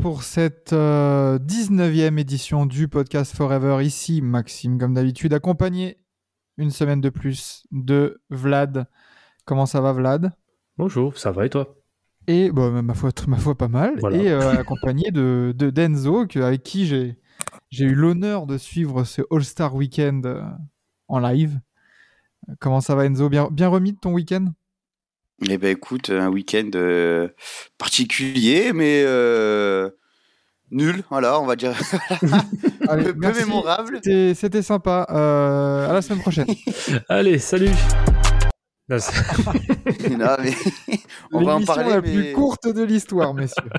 Pour cette euh, 19e édition du podcast Forever. Ici Maxime, comme d'habitude, accompagné une semaine de plus de Vlad. Comment ça va Vlad? Bonjour, ça va et toi? Et bah, ma, foi, ma foi pas mal. Voilà. Et euh, accompagné de, de Denzo, que- avec qui j'ai j'ai eu l'honneur de suivre ce All-Star Weekend euh, en live. Comment ça va Enzo? Bien, bien remis de ton week-end? Eh ben écoute, un week-end euh, particulier, mais euh, nul, voilà, on va dire. Allez, peu, mémorable. C'était sympa. Euh, à la semaine prochaine. Allez, salut Non, mais on va en parler. la mais... plus courte de l'histoire, messieurs.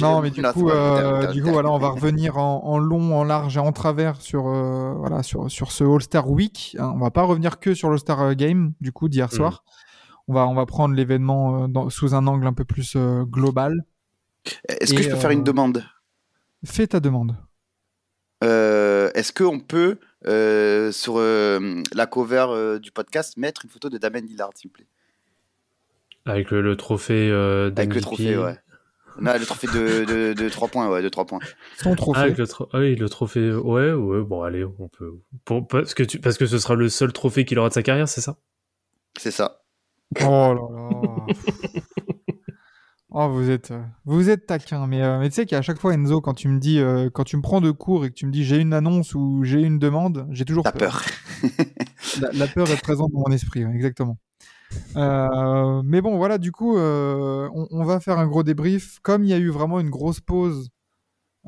Non, mais du coup, euh, du coup, voilà, on va revenir en, en long, en large et en travers sur, euh, voilà, sur, sur ce All-Star Week. hein. On va pas revenir que sur l'All-Star Game, du coup, d'hier Mhm. soir. On va, on va prendre l'événement euh, sous un angle un peu plus euh, global. Est-ce que je peux faire une euh, demande? Fais ta demande. Euh, Est-ce qu'on peut, euh, sur euh, la cover euh, du podcast, mettre une photo de Damien Lillard, s'il vous plaît? Avec le, le trophée euh, Avec le trophée, ouais. Non, le trophée de, de, de 3 points, ouais, de 3 points. Son Ah, trophée. avec le tro- ah oui, le trophée. Ouais, ouais, bon, allez, on peut. Pour- parce, que tu... parce que ce sera le seul trophée qu'il aura de sa carrière, c'est ça? C'est ça. Oh là là. Oh, vous êtes, vous êtes taquin, mais, euh, mais tu sais qu'à chaque fois, Enzo, quand tu me dis, euh, quand tu me prends de cours et que tu me dis j'ai une annonce ou j'ai une demande, j'ai toujours T'as peur. La, la peur est présente dans mon esprit, ouais, exactement. Euh, mais bon, voilà, du coup, euh, on, on va faire un gros débrief. Comme il y a eu vraiment une grosse pause,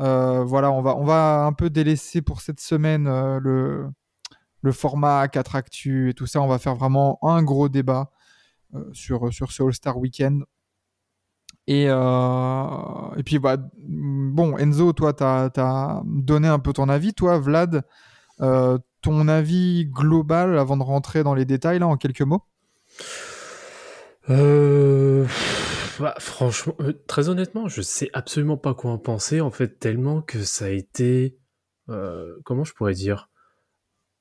euh, voilà, on va, on va un peu délaisser pour cette semaine euh, le, le format 4 actu et tout ça. On va faire vraiment un gros débat euh, sur, sur ce All-Star Weekend. Et, euh, et puis, bah, bon, Enzo, toi, tu as, donné un peu ton avis. Toi, Vlad, euh, ton avis global avant de rentrer dans les détails, là, en quelques mots? Euh... bah, franchement, euh, très honnêtement, je sais absolument pas quoi en penser, en fait, tellement que ça a été. euh, comment je pourrais dire?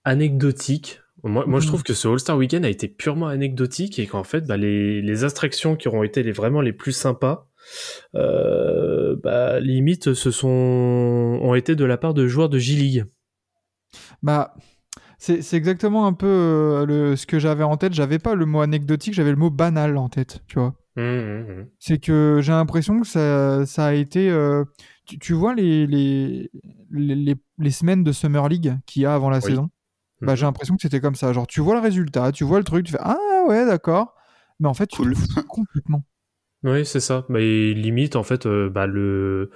Anecdotique. Moi, moi, je Mhm. trouve que ce All-Star Weekend a été purement anecdotique et qu'en fait, bah, les, les abstractions qui auront été les, vraiment les plus sympas, euh, bah, limite, ce sont, ont été de la part de joueurs de J-League. Bah, c'est c'est exactement un peu euh, le, ce que j'avais en tête. J'avais pas le mot anecdotique, j'avais le mot banal en tête, tu vois. Hum, hum, hum. C'est que j'ai l'impression que ça, ça a été. euh, tu, tu vois les, les, les, les- les semaines de Summer League qu'il y a avant la Oui. saison? Bah, Mhm. J'ai l'impression que c'était comme ça. Genre, tu vois le résultat, tu vois le truc, tu fais Ah ouais, d'accord. Mais en fait, tu Cool. te fous complètement. Oui, c'est ça. Mais limite, en fait, euh, bah, le,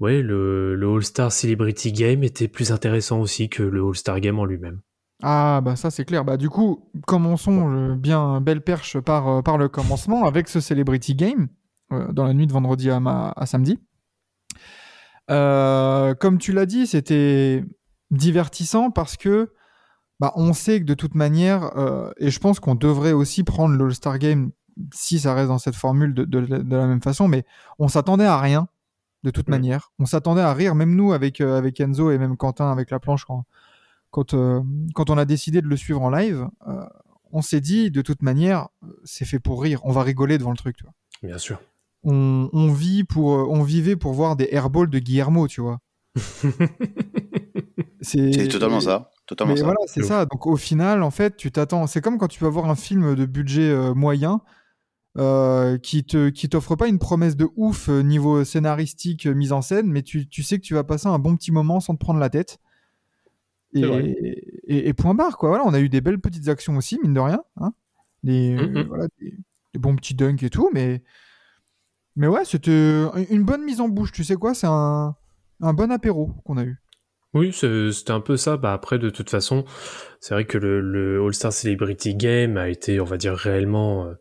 ouais, le, le All-Star Celebrity Game était plus intéressant aussi que le All-Star Game en lui-même. Ah bah ça c'est clair. Bah du coup, commençons euh, bien belle perche par, euh, par le commencement avec ce Celebrity Game euh, dans la nuit de vendredi à, ma- à samedi. Euh, comme tu l'as dit, c'était divertissant parce que bah, on sait que de toute manière, euh, et je pense qu'on devrait aussi prendre l'All-Star Game si ça reste dans cette formule de, de- de la même façon, mais on s'attendait à rien de toute Mm. manière. On s'attendait à rire, même nous avec, euh, avec Enzo et même Quentin avec la planche quand, quand, euh, quand on a décidé de le suivre en live, euh, on s'est dit de toute manière, c'est fait pour rire, on va rigoler devant le truc. Tu vois. Bien sûr. On, on vit pour, on vivait pour voir des airballs de Guillermo, tu vois. C'est totalement ça. Totalement Mais ça. voilà, c'est ça. Donc au final, en fait, tu t'attends. C'est comme quand tu vas voir un film de budget euh, moyen euh, qui te qui t'offre pas une promesse de ouf euh, niveau scénaristique, euh, mise en scène, mais tu, tu sais que tu vas passer un bon petit moment sans te prendre la tête. Et, et, et point barre quoi. Voilà, on a eu des belles petites actions aussi, mine de rien. Hein des, euh, Mhm. voilà, des, des bons petits dunks et tout, mais mais ouais, c'était une bonne mise en bouche. Tu sais quoi, c'est un un bon apéro qu'on a eu. Oui, c'est- c'était un peu ça. Bah après, de toute façon, c'est vrai que le, le All-Star Celebrity Game a été, on va dire, réellement euh,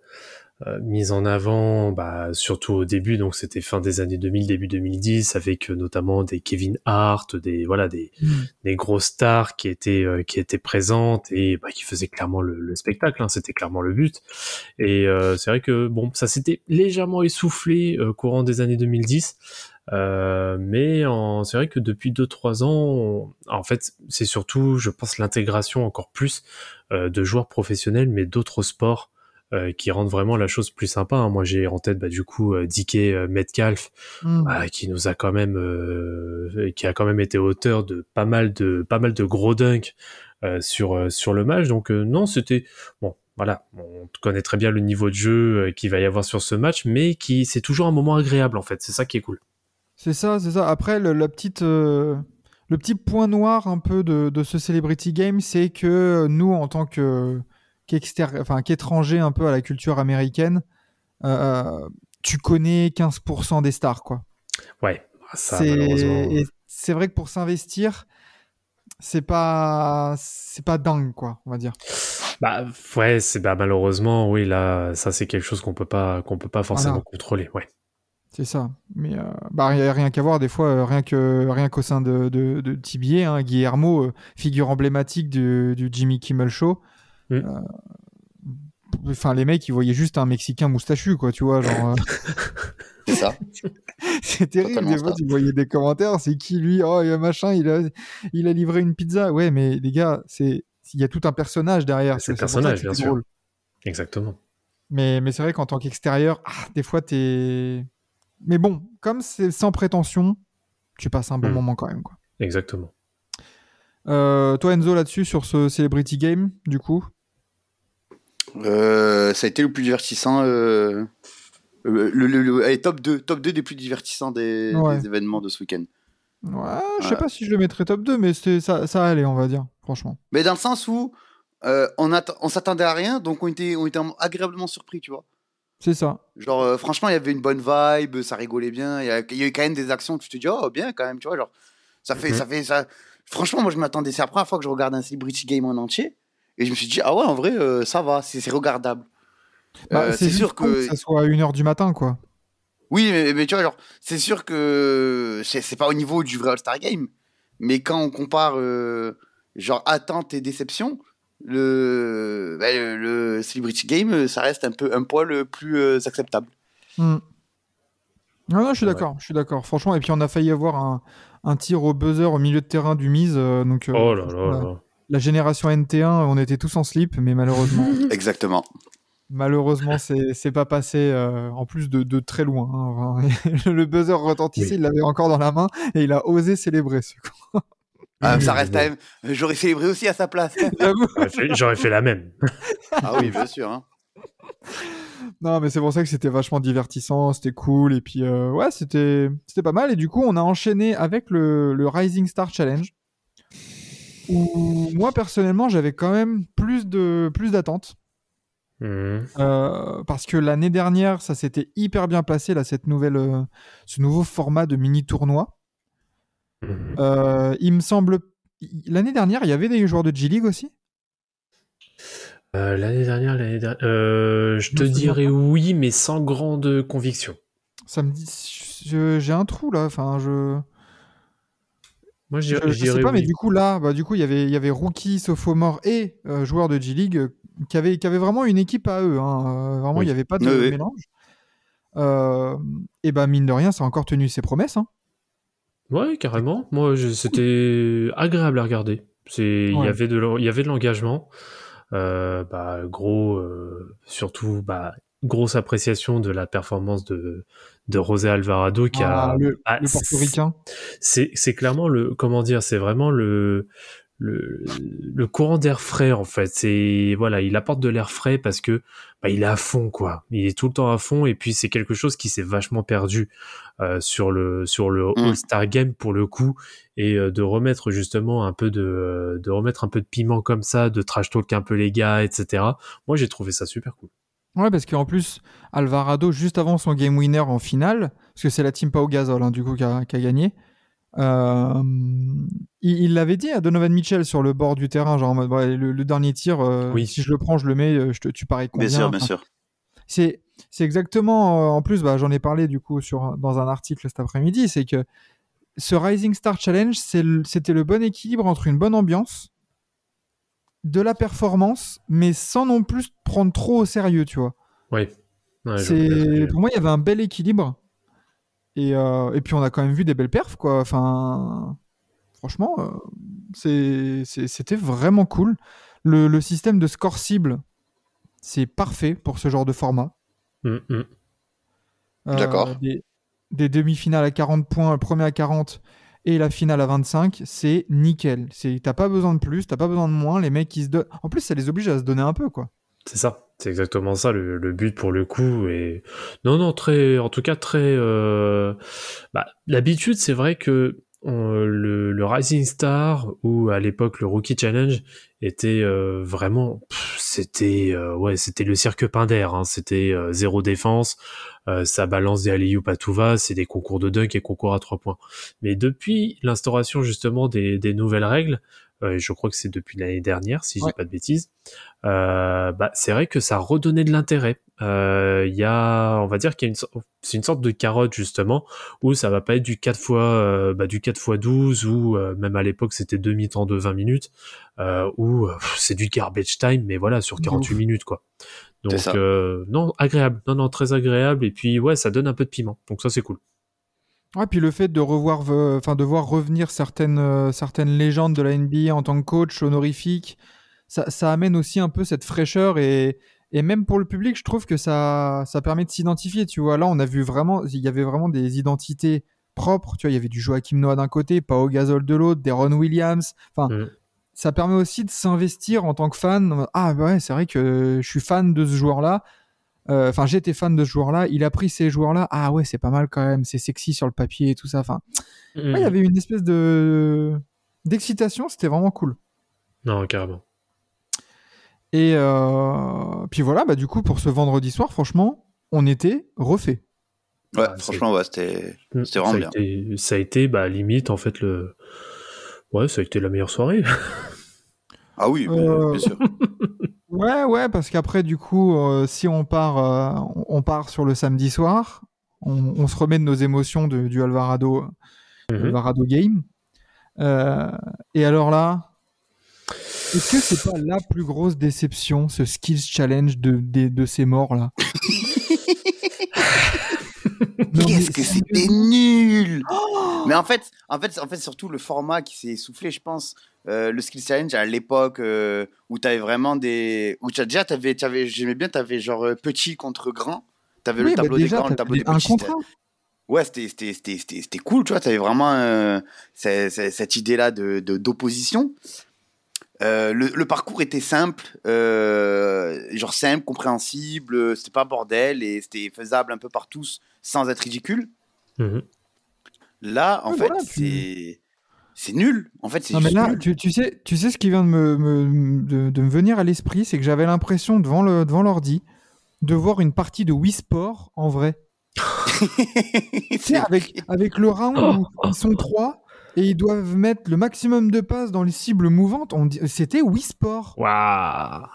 euh, mise en avant, bah, surtout au début, donc c'était fin des années 2000, début 2010, avec euh, notamment des Kevin Hart, des voilà des, des grosses stars qui étaient euh, qui étaient présentes et bah, qui faisaient clairement le, le spectacle, hein, c'était clairement le but. Et euh, c'est vrai que bon, ça s'était légèrement essoufflé euh, courant des années 2010. Euh, mais c'est vrai que depuis 2-3 ans, on- en fait, c'est surtout, je pense, l'intégration encore plus euh, de joueurs professionnels, mais d'autres sports euh, qui rendent vraiment la chose plus sympa. hein. Moi, j'ai en tête bah, du coup euh, DK euh, Metcalf, Mm. bah, qui nous a quand même, euh, qui a quand même été auteur de pas mal de pas mal de gros dunks euh, sur sur le match. Donc non, c'était bon. Voilà, on connaît très bien le niveau de jeu qu'il va y avoir sur ce match, mais qui c'est toujours un moment agréable en fait. C'est ça qui est cool. C'est ça, c'est ça. Après, le, la petite, euh, le petit point noir un peu de, de ce Celebrity Game, c'est que nous, en tant que enfin, qu'étrangers un peu à la culture américaine, euh, tu connais 15% des stars, quoi. Ouais, ça C'est vrai que pour s'investir, c'est pas c'est pas dingue, quoi, on va dire. Bah ouais, c'est bah malheureusement oui là ça c'est quelque chose qu'on peut pas qu'on peut pas forcément contrôler. Ouais. C'est ça. Mais euh, bah, rien, rien qu'à voir, des fois, euh, rien que rien qu'au sein de, de, de TBA, hein, Guillermo, euh, figure emblématique du, du Jimmy Kimmel Show. Mm. euh, Enfin, les mecs, ils voyaient juste un Mexicain moustachu, quoi, tu vois. Genre, euh, C'est ça. c'est terrible. Des fois, tu voyais des commentaires. C'est qui lui Oh, il y a machin, il a, il a livré une pizza. Ouais, mais les gars, c'est il y a tout un personnage derrière. C'est ça personnage, bien sûr. drôle. Exactement. Mais, mais c'est vrai qu'en tant qu'extérieur, ah, des fois, t'es. Mais bon, comme c'est sans prétention, tu passes un bon Mm. moment quand même. Quoi. Exactement. Euh, toi, Enzo, là-dessus, sur ce Celebrity Game, du coup? Euh, ça a été le plus divertissant. euh, euh, le, le- le- allez, top 2, top 2 des plus divertissants des, Ouais. des événements de ce week-end. Ouais, je sais Ouais. pas si je le mettrais top 2, mais ça, ça allait, on va dire, franchement. Mais dans le sens où euh, on, on s'attendait à rien, donc on était, on était agréablement surpris, tu vois. C'est ça. Genre, euh, franchement, il y avait une bonne vibe, ça rigolait bien. Il y, a il y a eu quand même des actions où tu te dis, oh, bien quand même, tu vois. Genre, ça fait, Mhm. ça fait, ça. Franchement, moi, je m'attendais. C'est la première fois que je regarde un Celebrity Game en entier. Et je me suis dit, ah ouais, en vrai, euh, ça va, c'est regardable. Bah, Euh, c'est sûr que. ça soit à 1h du matin, quoi. Oui, mais, mais tu vois, genre, c'est sûr que c'est c'est pas au niveau du vrai All-Star Game. Mais quand on compare, euh, genre, attente et déception, le, bah, le, le Celebrity Game, euh, ça reste un peu un poil plus euh, acceptable. Hmm. Non, non, je suis Ouais. d'accord, je suis d'accord. Franchement, et puis on a failli avoir un, un tir au buzzer au milieu de terrain du Mise. euh, donc, euh, Oh là là franchement, la, là. la génération NT1, on était tous en slip, mais malheureusement, Exactement. malheureusement, c'est pas passé euh, en plus de, de très loin. hein. Enfin, le buzzer retentissait, Oui. il l'avait encore dans la main et il a osé célébrer. ce con. Ah, ça reste quand même. J'aurais célébré aussi à sa place. J'avoue. J'aurais fait, la même. ah oui, bien sûr. hein. Non, mais c'est pour ça que c'était vachement divertissant, c'était cool, et puis euh, ouais, c'était c'était pas mal. Et du coup, on a enchaîné avec le, le Rising Star Challenge, où moi personnellement, j'avais quand même plus de plus d'attentes, Mhm. euh, parce que l'année dernière, ça s'était hyper bien passé là, cette nouvelle, euh, ce nouveau format de mini tournoi. Mhm. Euh, il me semble, l'année dernière, il y avait des joueurs de G League aussi? Euh, l'année dernière, l'année dernière, euh, je te dirais oui, mais sans grande conviction. Ça me dit, j'ai un trou là, enfin je. Moi, je Je, dirais, je sais pas, mais du coup, là, bah, du coup, il y avait, il y avait rookie, sophomore et euh, joueurs de G-League euh, qui, avaient, qui avaient vraiment une équipe à eux. hein. Euh, vraiment, il Oui. n'y avait pas de Oui, oui. mélange. Euh, et bah, mine de rien, ça a encore tenu ses promesses. hein. Ouais, carrément. Moi, c'était agréable à regarder. C'est, il y avait de, l'en- il y avait de l'engagement. Euh, bah, gros, euh, surtout, bah, grosse appréciation de la performance de, de José Alvarado qui Ah, a, le, ah, le portoricain. c'est c'est clairement le comment dire c'est vraiment le le, le courant d'air frais en fait. C'est voilà il apporte de l'air frais parce que bah, il est à fond quoi. Il est tout le temps à fond et puis c'est quelque chose qui s'est vachement perdu euh, sur le sur le Mm. All Star Game pour le coup. Et euh, de remettre justement un peu de euh, de remettre un peu de piment comme ça de trash talk un peu les gars etc moi j'ai trouvé ça super cool. Ouais, parce qu'en plus, Alvarado, juste avant son game winner en finale, parce que c'est la team Pau Gasol, hein, du coup, qui a, qui a gagné, Euh, il l'avait dit à Donovan Mitchell sur le bord du terrain, genre en mode, le, le dernier tir, euh, Oui. si je le prends, je le mets, euh, je te, tu paries combien Bien sûr, bien Enfin, sûr. c'est c'est exactement euh, en plus bah, j'en ai parlé du coup sur dans un article cet après-midi c'est que ce Rising Star Challenge c'était le bon équilibre entre une bonne ambiance de la performance mais sans non plus prendre trop au sérieux tu vois Oui. Ouais, pour moi il y avait un bel équilibre et, euh, et puis on a quand même vu des belles perfs quoi enfin franchement euh, c'était vraiment cool le, le système de score cible c'est parfait pour ce genre de format Mm, mm. Euh, D'accord. Des, des demi-finales à 40 points, le premier à 40 et la finale à 25, c'est nickel. C'est- T'as pas besoin de plus, t'as pas besoin de moins. Les mecs, ils se donnent. En plus, ça les oblige à se donner un peu, quoi. C'est ça, c'est exactement ça le, le but pour le coup. Et non, non, très, en tout cas très. euh, Bah, l'habitude, c'est vrai que euh, le, le Rising Star ou à l'époque le Rookie Challenge était euh, vraiment, c'était euh, ouais, c'était le cirque Pinder. Hein, c'était euh, zéro défense, euh, ça balance des alley à tout va, c'est des concours de dunk et concours à trois points. Mais depuis l'instauration justement des, des nouvelles règles, euh, je crois que c'est depuis l'année dernière, si je Ouais. dis pas de bêtises. Euh, bah, c'est vrai que ça redonnait de l'intérêt. Euh, Il y a, on va dire qu'il y a une, c'est une sorte de carotte justement où ça va pas être du 4 fois, bah, du 4 fois 12 ou même à l'époque c'était demi-temps de 20 minutes où c'est du garbage time mais voilà sur De 48 ouf. minutes quoi. Donc euh, non agréable, non non très agréable et puis ouais ça donne un peu de piment donc ça c'est cool. Ouais, puis le fait de revoir, enfin de voir revenir certaines, euh, certaines légendes de la NBA en tant que coach honorifique, ça, ça amène aussi un peu cette fraîcheur et, et même pour le public, je trouve que ça, ça permet de s'identifier. Tu vois, là, on a vu vraiment, il y avait vraiment des identités propres. Tu vois, il y avait du Joachim Noah d'un côté, Pao Gasol de l'autre, des Ron Williams. Enfin, Mm. ça permet aussi de s'investir en tant que fan. Ah bah ouais, c'est vrai que je suis fan de ce joueur-là. Euh, Enfin, j'étais fan de ce joueur-là. Il a pris ces joueurs-là. Ah ouais, c'est pas mal quand même. C'est sexy sur le papier et tout ça. Enfin, Mm. ouais, il y avait une espèce de d'excitation. C'était vraiment cool. Non carrément. Et euh, puis voilà, bah du coup pour ce vendredi soir, franchement, on était refait. Ouais, Ah, franchement, ouais, c'était. Mm. C'était vraiment ça bien. Été, ça a été bah limite en fait le, ouais ça a été la meilleure soirée. Ah oui, bien, Euh, bien sûr. Ouais, ouais, parce qu'après du coup, euh, si on part, euh, on- part sur le samedi soir, on, on se remet de nos émotions de- du Alvarado, Mhm. Alvarado Game. Euh, et alors là, est-ce que c'est pas la plus grosse déception, ce skills challenge de, de, de ces morts là Non, mais Qu'est-ce que c'était nul Mais en fait, en fait, en fait, surtout le format qui s'est essoufflé, je pense. Euh, le skill challenge à l'époque euh, où t'avais vraiment des, où t'as déjà t'avais, t'avais, j'aimais bien, t'avais genre euh, petit contre grand. T'avais Oui, le bah tableau des déjà, grands, le tableau des un petits. contre un. Ouais, c'était, c'était, c'était, c'était, c'était cool, tu vois. T'avais vraiment euh, c'est- c'est- cette idée-là de, de- d'opposition. Euh, le, le parcours était simple, euh, genre simple, compréhensible, c'était pas bordel et c'était faisable un peu par tous sans être ridicule. Mhm. Là, en fait, voilà, c'est c'est nul. En fait, c'est Non mais juste là, nul. tu, tu sais, tu sais ce qui vient de me, me- de, de me venir à l'esprit, c'est que j'avais l'impression devant le devant l'ordi de voir une partie de Wii Sport en vrai. Tu sais, avec avec le round où ils sont trois et ils doivent mettre le maximum de passes dans les cibles mouvantes. On dit- C'était Wii Sport. Waouh.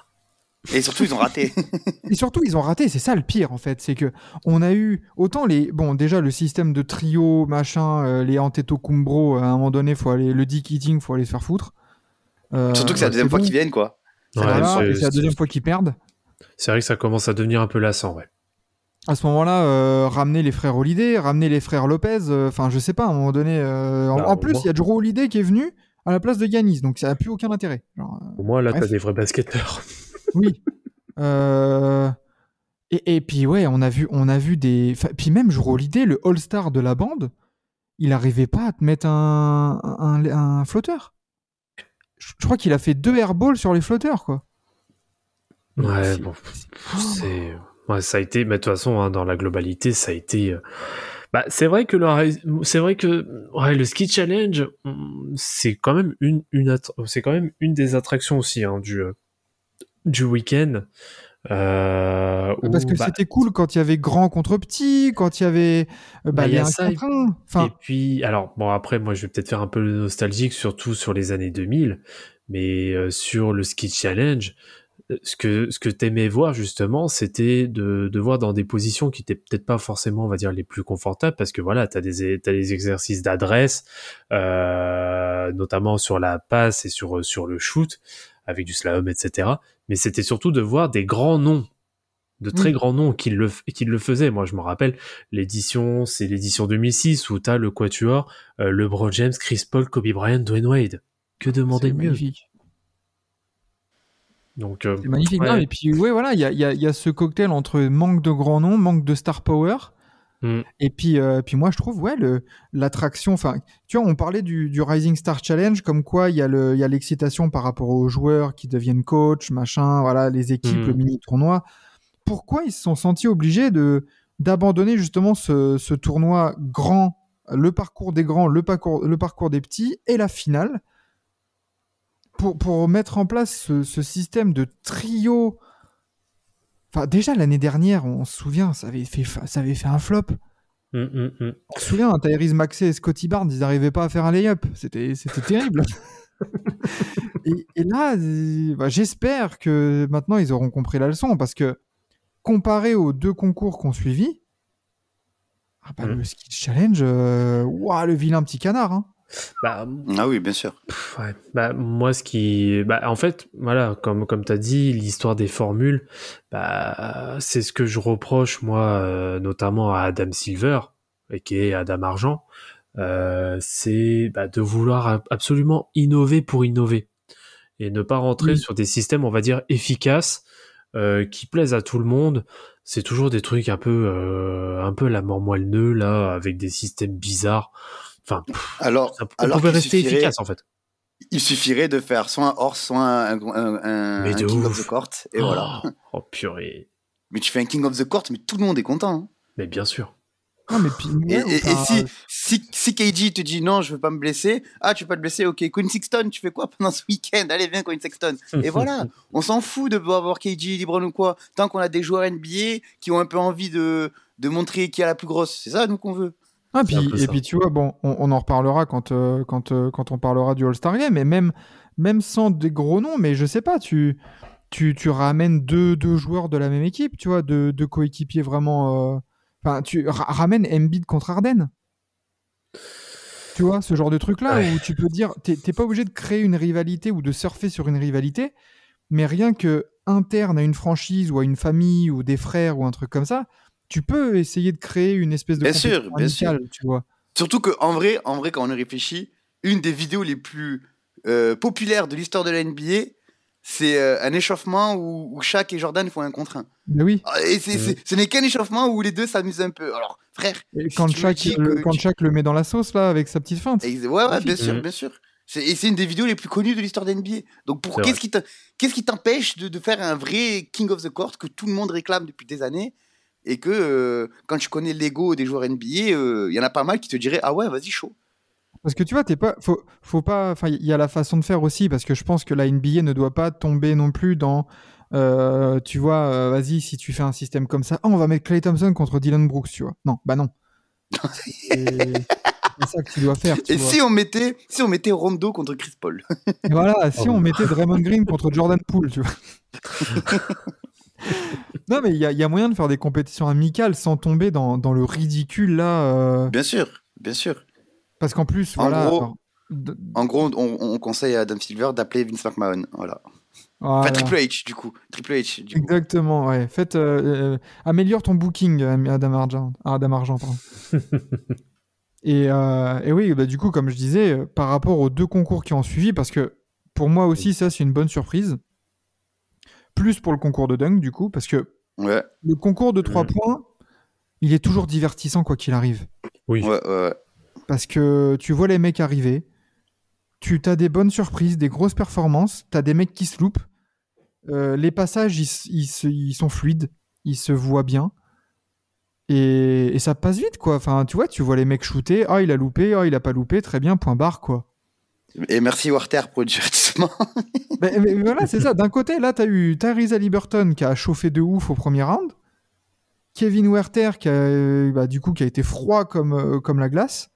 Et surtout, ils ont raté. Et surtout, ils ont raté. C'est ça le pire en fait, c'est que on a eu autant les bon déjà le système de trio machin, euh, les Antetokounmpo, à un moment donné, faut aller le dick eating, faut aller se faire foutre. Euh, surtout que c'est la deuxième fois bon. qu'ils viennent, quoi. Ouais, Voilà, c'est- la deuxième fois qu'ils perdent. C'est vrai que ça commence à devenir un peu lassant, ouais. À ce moment-là, euh, ramener les frères Holiday, ramener les frères Lopez, euh, enfin, je sais pas, à un moment donné. euh, en, Bah, en plus, il y a Drew Holiday qui est venu à la place de Yanis, donc ça n'a plus aucun intérêt. Genre, euh, Au moins, là, t'as des vrais basketteurs. oui. Euh, Et, et puis, ouais, on a vu, on a vu des. enfin, Puis même Drew Holiday, le All-Star de la bande, il n'arrivait pas à te mettre un, un, un flotteur. Je, je crois qu'il a fait deux airballs sur les flotteurs, quoi. Ouais, C'est- bon, c'est. Ouais, ça a été, mais de toute façon, hein, dans la globalité, ça a été. euh, Bah, c'est vrai que le, c'est vrai que ouais, le ski challenge, hum, c'est quand même une, une, c'est quand même une des attractions aussi hein, du, euh, du week-end. Euh, Parce où, que bah, c'était cool quand il y avait grand contre petit, quand il y avait euh, bah, Bah, il y a un ça, un. Enfin, Et puis, alors, bon, après, moi, je vais peut-être faire un peu le nostalgique, surtout sur les années 2000, mais euh, sur le ski challenge, euh, ce que, ce que t'aimais voir, justement, c'était de, de voir dans des positions qui étaient peut-être pas forcément, on va dire, les plus confortables, parce que voilà, t'as des, t'as des exercices d'adresse, euh, notamment sur la passe et sur, sur le shoot, avec du slalom, etc. Mais c'était surtout de voir des grands noms de très Oui. grands noms qui le, qui le faisaient. Moi, je me rappelle, l'édition, c'est l'édition 2006 où t'as le quatuor, euh, LeBron James, Chris Paul, Kobe Bryant, Dwayne Wade. Que demander de mieux magnifique. Donc, euh, C'est magnifique. ouais. Non, et puis, ouais, voilà, il y a, y a ce cocktail entre manque de grands noms, manque de star power. Mm. Et puis, euh, puis moi, je trouve, ouais, l'attraction. Enfin, tu vois, on parlait du, du Rising Star Challenge, comme quoi il y a le- l'excitation par rapport aux joueurs qui deviennent coach, machin, voilà, les équipes, Mm. le mini tournoi. Pourquoi ils se sont sentis obligés de d'abandonner justement ce, ce tournoi grand, le parcours des grands, le parcours, le parcours des petits et la finale pour, pour mettre en place ce, ce système de trio. Enfin, déjà l'année dernière, on se souvient, ça avait fait, fa- ça avait fait un flop. Mm, mm, mm. On se souvient, Tyrese Maxey et Scotty Barnes, ils n'arrivaient pas à faire un lay-up. C'était, terrible. et, et là, bah, j'espère que maintenant ils auront compris la leçon parce que comparé aux deux concours qu'on suivi, ah bah, le ski challenge, euh, ouah, le vilain petit canard. hein. Bah, Ah oui, bien sûr. pff, ouais. Bah, moi, ce qui, bah, en fait, voilà, comme, comme t'as dit, l'histoire des formules, bah, c'est ce que je reproche, moi, euh, notamment à Adam Silver, et qui est Adam Argent, euh, c'est bah, de vouloir ab- absolument innover pour innover et ne pas rentrer Oui. sur des systèmes, on va dire, efficaces, euh, qui plaisent à tout le monde. C'est toujours des trucs un peu, euh, un peu la mort moelle là, avec des systèmes bizarres. Enfin, pff, Alors, ça, on alors pouvait rester suffirait- efficace en fait. il suffirait de faire soit un horse, soit un, un, un- Mais un de King ouf. of the Court. Et voilà. Oh, oh, purée. Mais tu fais un King of the Court, mais tout le monde est content. hein. Mais bien sûr. Non, mais puis, Et, ouais, et- et enfin, si, si, si KG te dit non, je veux pas me blesser, ah, tu veux pas te blesser, ok. Queen Sexton, tu fais quoi pendant ce week-end? Allez, viens, Queen Sexton. Et voilà, on s'en fout de avoir KG, LeBron ou quoi. Tant qu'on a des joueurs NBA qui ont un peu envie de, de montrer qui a la plus grosse. C'est ça, nous, qu'on veut. Ah, puis, et puis tu vois, bon, on, on en reparlera quand, euh, quand, euh, quand on parlera du All-Star Game, mais même, même sans des gros noms, mais je sais pas, tu, tu, tu ramènes deux, deux joueurs de la même équipe, tu vois, deux, deux coéquipiers vraiment. euh, Enfin, tu ra- ramènes Embiid contre Arden. Tu vois, ce genre de truc-là Ouais. où tu peux dire, t'es t'es pas obligé de créer une rivalité ou de surfer sur une rivalité, mais rien que interne à une franchise ou à une famille ou des frères ou un truc comme ça, tu peux essayer de créer une espèce de Bien sûr, bien sûr. tu vois. Surtout qu'en vrai, en vrai, quand on y réfléchit, une des vidéos les plus euh, populaires de l'histoire de la NBA, c'est euh, un échauffement où, où Shaq et Jordan font un contre un. Mais oui. Ah, Et c'est- c'est- ce n'est qu'un échauffement où les deux s'amusent un peu. Alors, frère, Et quand Shaq, le, que quand Shaq le met dans la sauce là avec sa petite feinte. Et- Ouais, ouais, bien sûr, bien sûr. C'est- Et c'est une des vidéos les plus connues de l'histoire de NBA. Donc, pour qu'est-ce qui qu'est-ce qui t'empêche de, de faire un vrai King of the Court que tout le monde réclame depuis des années? Et que euh, quand tu connais l'ego des joueurs NBA, euh, il y en a pas mal qui te diraient ah ouais, vas-y chaud. Parce que tu vois, t'es pas, faut, faut pas. Enfin, il y a la façon de faire aussi parce que je pense que la NBA ne doit pas tomber non plus dans. euh, tu vois, euh, vas-y, si tu fais un système comme ça, oh, on va mettre Clay Thompson contre Dylan Brooks, tu vois. Non, bah non. C'est c'est ça que tu dois faire. Tu Et vois. si on mettait si on mettait Rondo contre Chris Paul? Et voilà, si Oh. on mettait Draymond Green contre Jordan Poole, tu vois. non, mais il y, a- il y a moyen de faire des compétitions amicales sans tomber dans, dans le ridicule là. euh, Bien sûr, bien sûr. parce qu'en plus, En voilà. gros, alors, En gros, on, on conseille à Adam Silver d'appeler Vince McMahon. Voilà. voilà. Enfin, Triple H, du coup. Triple H, du coup. Exactement, ouais. Faites, euh, euh, améliore ton booking, Adam Argent. Adam Argent, pardon. et, euh, et oui, bah, du coup, comme je disais, par rapport aux deux concours qui ont suivi, parce que pour moi aussi, ça, c'est une bonne surprise. Plus pour le concours de dunk, du coup, parce que Ouais, le concours de 3 Mhm. points, il est toujours divertissant, quoi qu'il arrive. Oui. ouais, ouais. ouais. Parce que tu vois les mecs arriver, tu as des bonnes surprises, des grosses performances, tu as des mecs qui se loupent, euh, les passages ils, ils sont fluides, ils se voient bien. Et, et ça passe vite, quoi. Enfin, tu vois, tu vois les mecs shooter, ah, il a loupé, ah, il a pas loupé, très bien, point barre, quoi. Et merci Warter pour le divertissement. Mais, mais voilà, c'est ça. D'un côté, là, tu as eu Tyrese Liberton qui a chauffé de ouf au premier round. Kevin Werther qui a, euh, bah, du coup, qui a été froid comme, euh, comme la glace.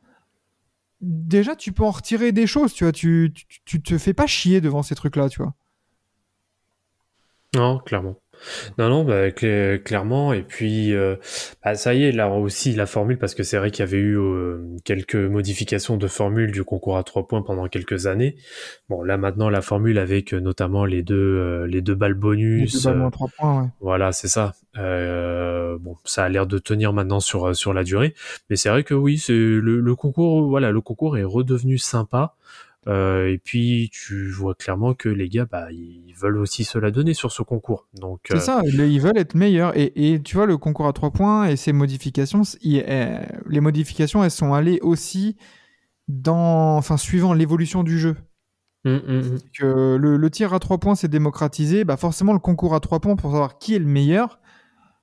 Déjà, tu peux en retirer des choses, tu vois. Tu, tu, tu te fais pas chier devant ces trucs-là, tu vois. Non, clairement. Non, non, bah, cla- clairement. Et puis, euh, bah, ça y est, là aussi, la formule, parce que c'est vrai qu'il y avait eu euh, quelques modifications de formule du concours à trois points pendant quelques années. Bon, là maintenant, la formule avec euh, notamment les deux, les deux balles Les bonus. deux ballons euh, à trois points, ouais. Voilà, c'est ça. Bon, ça a l'air de tenir maintenant sur sur la durée, mais c'est vrai que oui, c'est le, le concours. Voilà, le concours est redevenu sympa. Euh, et puis tu vois clairement que les gars, bah, ils veulent aussi se la donner sur ce concours. Donc, C'est euh, ça, ils veulent être meilleurs. Et, et tu vois, le concours à trois points et ses modifications, il- euh, les modifications, elles sont allées aussi dans, enfin, suivant l'évolution du jeu. hum, hum, hum. Que le, le tir à trois points s'est démocratisé, bah forcément le concours à trois points pour savoir qui est le meilleur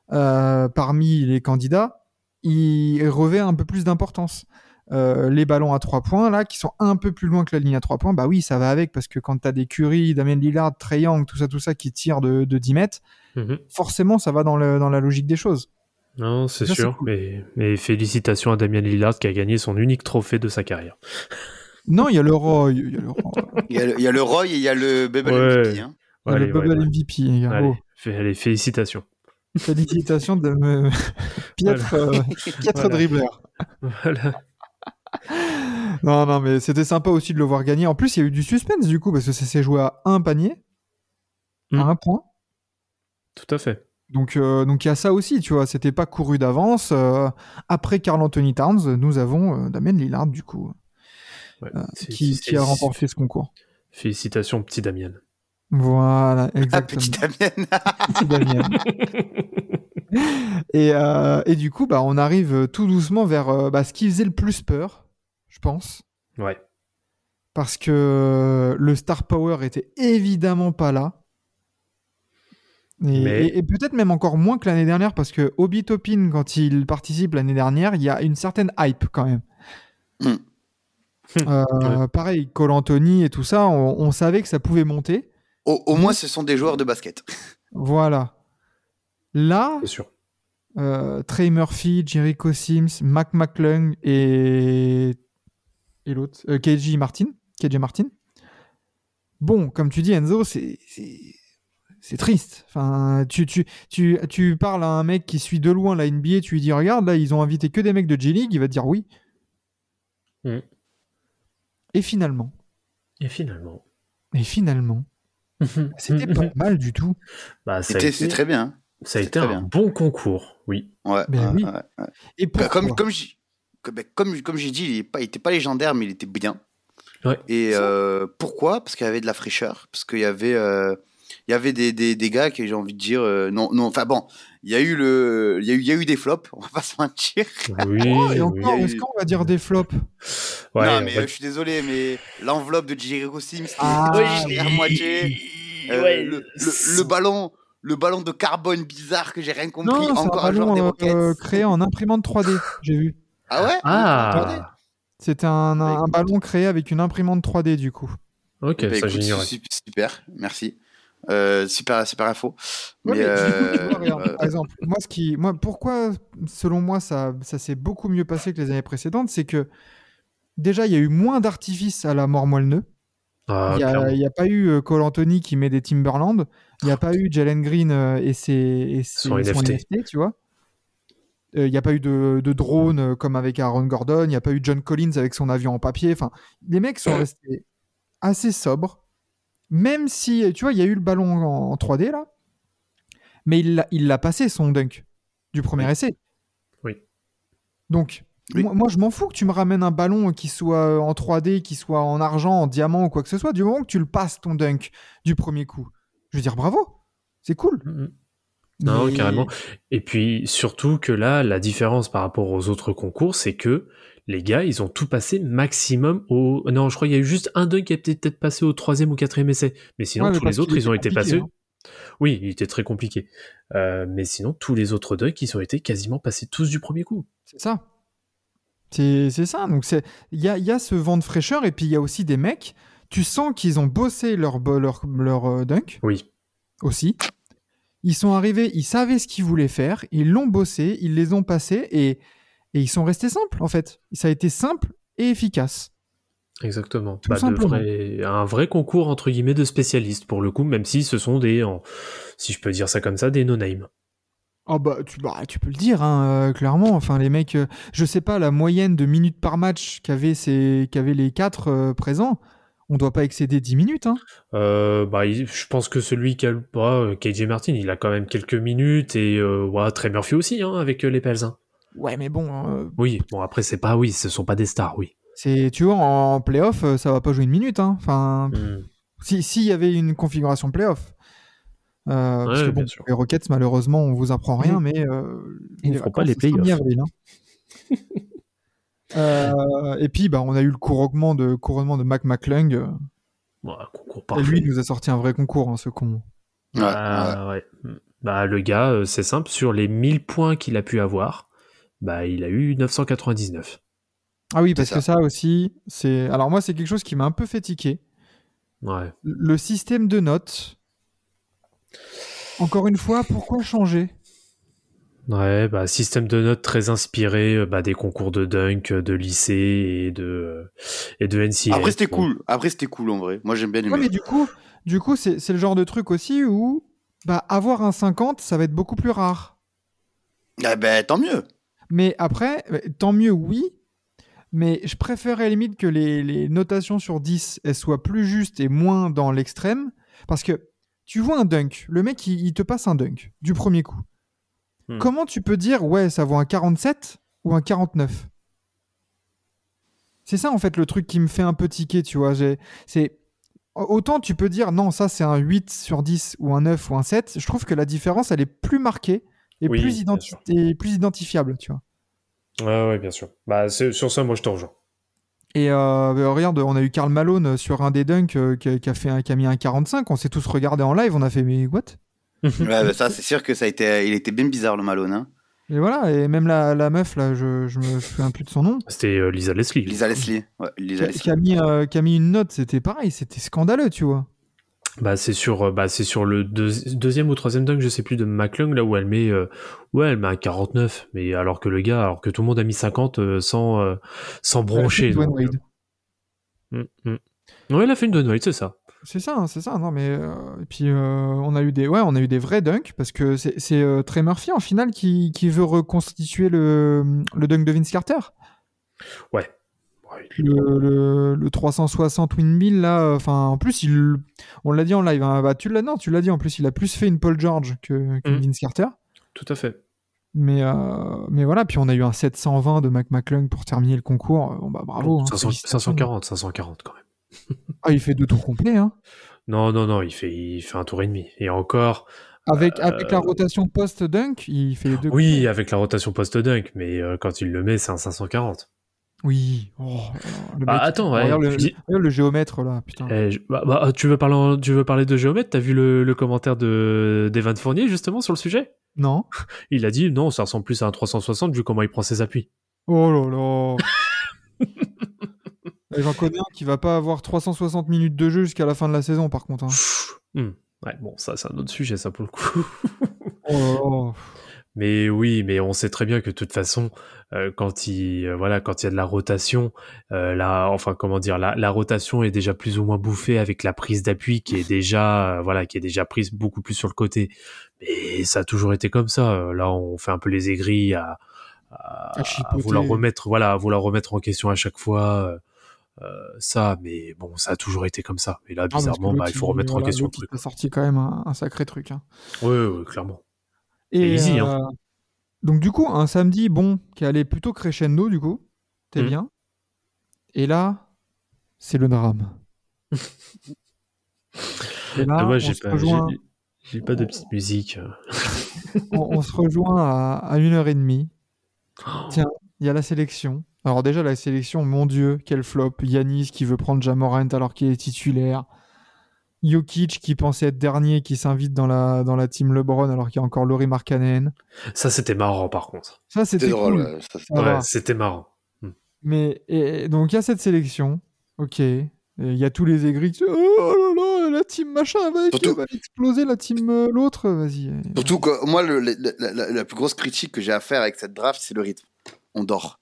parmi les candidats, il revêt un peu plus d'importance. Euh, les ballons à trois points, là, qui sont un peu plus loin que la ligne à trois points, bah oui, ça va avec, parce que quand tu as des Curry, Damien Lillard, Trae Young, tout ça, tout ça, qui tirent de, de 10 mètres, Mhm. forcément, ça va dans, le- dans la logique des choses. Non, c'est sûr. cool. Mais, mais félicitations à Damien Lillard qui a gagné son unique trophée de sa carrière. Non, il y a le Roy, il y a le, Roy, Il y, a le, il y a le Roy et il y a le Bubble Ouais. MVP. Hein. il y a Allez, le Bubble ouais, ouais. MVP. les gars. Allez, Oh, fé- allez, félicitations. félicitations de me... piètre, euh, piètre Voilà. dribbleur. Voilà. Non, non, mais c'était sympa aussi de le voir gagner. En plus, il y a eu du suspense du coup, parce que ça s'est joué à un panier, Mm. à un point. Tout à fait. Donc, euh, donc il y a ça aussi, tu vois. C'était pas couru d'avance. Euh, après Carl Anthony Towns, nous avons euh, Damien Lillard, du coup, Ouais. euh, qui, a remporté ce concours. Félicitations, petit Damien. Voilà, Ah, exactement. petit Damien. Petit Damien. Et, euh, et du coup, bah, on arrive tout doucement vers bah, ce qui faisait le plus peur, je pense. ouais. Parce que le star power était évidemment pas là. Et, Mais- et- et peut-être même encore moins que l'année dernière, parce que Obi Toppin, quand il participe l'année dernière, il y a une certaine hype quand même. Hmm. Euh, Pareil, Cole Anthony et tout ça, on, on savait que ça pouvait monter. Au, au moins, ce sont des joueurs de basket. Voilà. Là, C'est sûr. euh, Trey Murphy, Jericho Sims, Mac McClung et, et l'autre, euh, KJ Martin. KJ Martin. Bon, comme tu dis, Enzo, c'est. c'est- triste. Enfin, tu, tu, tu, tu parles à un mec qui suit de loin la NBA, tu lui dis Regarde, là, ils ont invité que des mecs de G-League, il va te dire oui. Mm. Et finalement, Et finalement. et finalement, c'était pas mal du tout. Bah, C'était- été, très bien. ça a été très un bien. bon concours, oui. Ouais, Ben ouais, oui. ouais, ouais. Et Bah, comme comme comme comme j'ai dit, il est pas, il était pas légendaire, mais il était bien. Ouais. Et euh, pourquoi? Parce qu'il y avait de la fraîcheur, parce qu'il y avait euh, il y avait des, des, des gars qui j'ai envie de dire euh, non non enfin bon il y a eu le il y a eu il y a eu des flops on va pas se mentir Oui, Oh, et encore, oui. est-ce qu'on va dire des flops? Ouais, non on mais euh, je suis désolé mais l'enveloppe de Jericho Sims Ah, est à moitié euh, Ouais, le, le, le ballon le ballon de carbone bizarre que j'ai rien compris Non, un encore un des ballon euh, créé en imprimante 3D, j'ai vu. Ah ouais? Ah, C'était un, Bah, un ballon créé avec une imprimante 3D du coup. ok, Bah, ça écoute, j'ignorais. su- super merci euh, super super info Ouais, mais, mais du coup, tu euh, vois, regarde, par exemple, moi, ce qui, moi, pourquoi, selon moi, ça, ça s'est beaucoup mieux passé que les années précédentes, c'est que déjà, il y a eu moins d'artifices à la mort moelleux. Ah, Il n'y a, pas eu euh, Cole Anthony qui met des Timberland. Il n'y a pas eu Jalen Green et ses, et ses- Son NFT. tu vois. Euh, Il n'y a pas eu de, de drone euh, comme avec Aaron Gordon. Il n'y a pas eu John Collins avec son avion en papier. Enfin, les mecs sont restés assez sobres. Même si, tu vois, il y a eu le ballon en, en 3D là. Mais il l'a- passé son dunk du premier Oui. essai. Oui. Donc, Oui. moi, moi, je m'en fous que tu me ramènes un ballon qui soit en 3D, qui soit en argent, en diamant ou quoi que ce soit, du moment que tu le passes ton dunk du premier coup. Je veux dire bravo, c'est cool. Mhm. Non, Mais- carrément. Et puis surtout que là, la différence par rapport aux autres concours, c'est que les gars, ils ont tout passé maximum au. Non, je crois qu'il y a eu juste un dunk qui a peut-être passé au troisième ou quatrième essai. Mais sinon, Ouais, mais tous les autres, ils ont été passés. Oui, il était très compliqué. Euh, mais sinon, tous les autres dunks, ils ont été quasiment passés tous du premier coup. C'est ça. C'est ça. Donc il y a, y a ce vent de fraîcheur et puis il y a aussi des mecs. Tu sens qu'ils ont bossé leur leur leur euh, dunk Oui. aussi. Ils sont arrivés, ils savaient ce qu'ils voulaient faire, ils l'ont bossé, ils les ont passés et et ils sont restés simples en fait. Ça a été simple et efficace. Exactement. Bah, de vrais- un vrai concours entre guillemets de spécialistes pour le coup, même si ce sont des, en- si je peux dire ça comme ça, des no-name. Ah bah tu, bah tu peux le dire hein, euh, clairement. Enfin les mecs, euh, je sais pas la moyenne de minutes par match qu'avaient les quatre euh, présents. On doit pas excéder 10 minutes. Hein. Euh, bah, il- je pense que celui qui a, bah, KJ Martin, il a quand même quelques minutes et euh, ouais, Trey Murphy aussi hein, avec euh, les Pels. hein. Ouais mais bon, euh, Oui, bon après c'est pas, oui, ce sont pas des stars, oui. c'est tu vois en playoff ça va pas jouer une minute. Hein. Enfin si s'il y avait une configuration playoff. Euh, parce Ouais, que bon, bien sûr. les Rockets malheureusement on vous apprend rien Mhm. mais euh, Ils les feront pas les playoffs. Euh, et puis bah on a eu le couronnement de couronnement de Mac McClung. Bon, un concours Et lui il nous a sorti un vrai concours hein, ce con. Ouais, Bah, ouais. Bah, le gars, euh, c'est simple, sur les 1000 points qu'il a pu avoir, bah, il a eu 999. Ah oui, parce ça. que ça aussi, c'est. Alors moi, c'est quelque chose qui m'a un peu fait tiquer. Ouais. Le système de notes. Encore une fois, pourquoi changer? Ouais, bah, système de notes très inspiré euh, bah, des concours de dunk, euh, de lycée et de, euh, et de NCAA. Après, c'était cool. Après, c'était cool en vrai. Moi, j'aime bien les Ouais, mais du coup, du coup, c'est c'est le genre de truc aussi où bah avoir un 50, ça va être beaucoup plus rare. Ah ben, tant mieux. Mais après, euh, tant mieux, oui. Mais je préférerais limite que les, les notations sur 10 elles soient plus justes et moins dans l'extrême. Parce que tu vois un dunk, le mec il, il te passe un dunk du premier coup. Hmm. Comment tu peux dire ouais, ça vaut un 47 ou un 49 C'est ça en fait le truc qui me fait un peu tiquer, tu vois. C'est autant tu peux dire non, ça c'est un 8 sur 10 ou un 9 ou un 7. Je trouve que la différence elle est plus marquée et Oui, plus, identi- et plus identifiable, tu vois. Ouais, ouais, bien sûr. Bah, c'est- sur ça, moi, je te rejoins. Et euh, bah, regarde, on a eu Karl Malone sur un des dunks euh, qui, a- qui a fait un, qui a mis un 45. On s'est tous regardé en live. On a fait mais what? Ouais, ben, ça, c'est sûr que ça a été, il était bien bizarre le Malone. Hein. Et voilà. Et même la, la meuf là, je, je me souviens plus de son nom, C'était euh, Lisa Leslie. Lisa Leslie. Ouais, qui Lisa a, Leslie. qui a mis, euh, qui a mis une note. C'était pareil. C'était scandaleux, tu vois. Bah, c'est sur, euh, bah, c'est sur le deux- deuxième ou troisième dunk, je sais plus, de McClung, là où elle met, euh, ouais, elle met un 49, mais alors que le gars, alors que tout le monde a mis 50 euh, sans, euh, sans broncher. Dwayne donc, Wade. euh, mm, mm. Ouais, il a fait une Dwayne Wade, c'est ça. C'est ça, hein, c'est ça. Non mais euh, et puis euh, on a eu des, ouais, on a eu des vrais dunks parce que c'est c'est, euh, Trey Murphy en finale qui, qui veut reconstituer le, le dunk de Vince Carter. Ouais. Ouais, il- le, le, le 360 windmill là euh, enfin en plus il on l'a dit en live hein, bah, tu l'as non tu l'as dit en plus il a plus fait une Paul George que, que Mm. Vince Carter Tout à fait. mais euh, mais voilà puis on a eu un 720 de Mac McClung pour terminer le concours bon bah bravo hein, 500 félicitations. 540, 540 quand même. Ah il fait deux tours complets hein. Non, non, non, il fait, il fait un tour et demi. Et encore, avec avec Euh, la rotation post dunk il fait les deux oui, avec la rotation post-dunk, mais euh, quand il le met, c'est un 540. oui oh, là, le Bah, mec, attends, ouais, regarde, le, tu dis- regarde le géomètre là putain Eh, je- bah, bah, tu, veux parler en- tu veux parler de géomètre? T'as vu le, le commentaire de d'Evan Fournier justement sur le sujet? Non Il a dit non, ça ressemble plus à un 360 vu comment il prend ses appuis. Oh là là J'en connais un qui va pas avoir 360 minutes de jeu jusqu'à la fin de la saison par contre. hein. Hmm. Ouais, bon, ça c'est un autre sujet, ça pour le coup. Oh. Mais oui, mais on sait très bien que de toute façon, euh, quand il euh, voilà, quand il y a de la rotation, euh, la, enfin comment dire, la, la rotation est déjà plus ou moins bouffée avec la prise d'appui qui est déjà euh, voilà, qui est déjà prise beaucoup plus sur le côté. Mais ça a toujours été comme ça. Là, on fait un peu les aigris à, à, À chipoter. à vouloir remettre voilà, à vouloir remettre en question à chaque fois. Euh, euh, ça, mais bon, ça a toujours été comme ça. Et là, Ah, bizarrement, bah, il faut remettre en question le truc. Il a sorti quand même un, un sacré truc. hein. Oui, oui, clairement. Et, easy, euh, hein. Donc du coup, un samedi bon qui allait plutôt crescendo du coup, t'es Mhm. bien. Et là, c'est le drame. Et là, j'ai se pas, rejoint- j'ai- j'ai pas de petite musique. on, on se rejoint à, à une heure et demie. Tiens, il y a la sélection. Alors déjà, la sélection, mon Dieu, quel flop. Yanis qui veut prendre Jamorant alors qu'il est titulaire. Jokic qui pensait être dernier, qui s'invite dans la, dans la team LeBron alors qu'il y a encore Laurie Markkanen. Ça, c'était marrant, par contre. Ça, c'était drôle. cool. ouais, ça, c'était marrant. Mais et, donc il y a cette sélection, ok. Il y a tous les aigris qui disent, oh là là, la team machin va, Surtout- va exploser, la team euh, l'autre, vas-y. Surtout que moi, le- le- la, la- la plus grosse critique que j'ai à faire avec cette draft, c'est le rythme. On dort.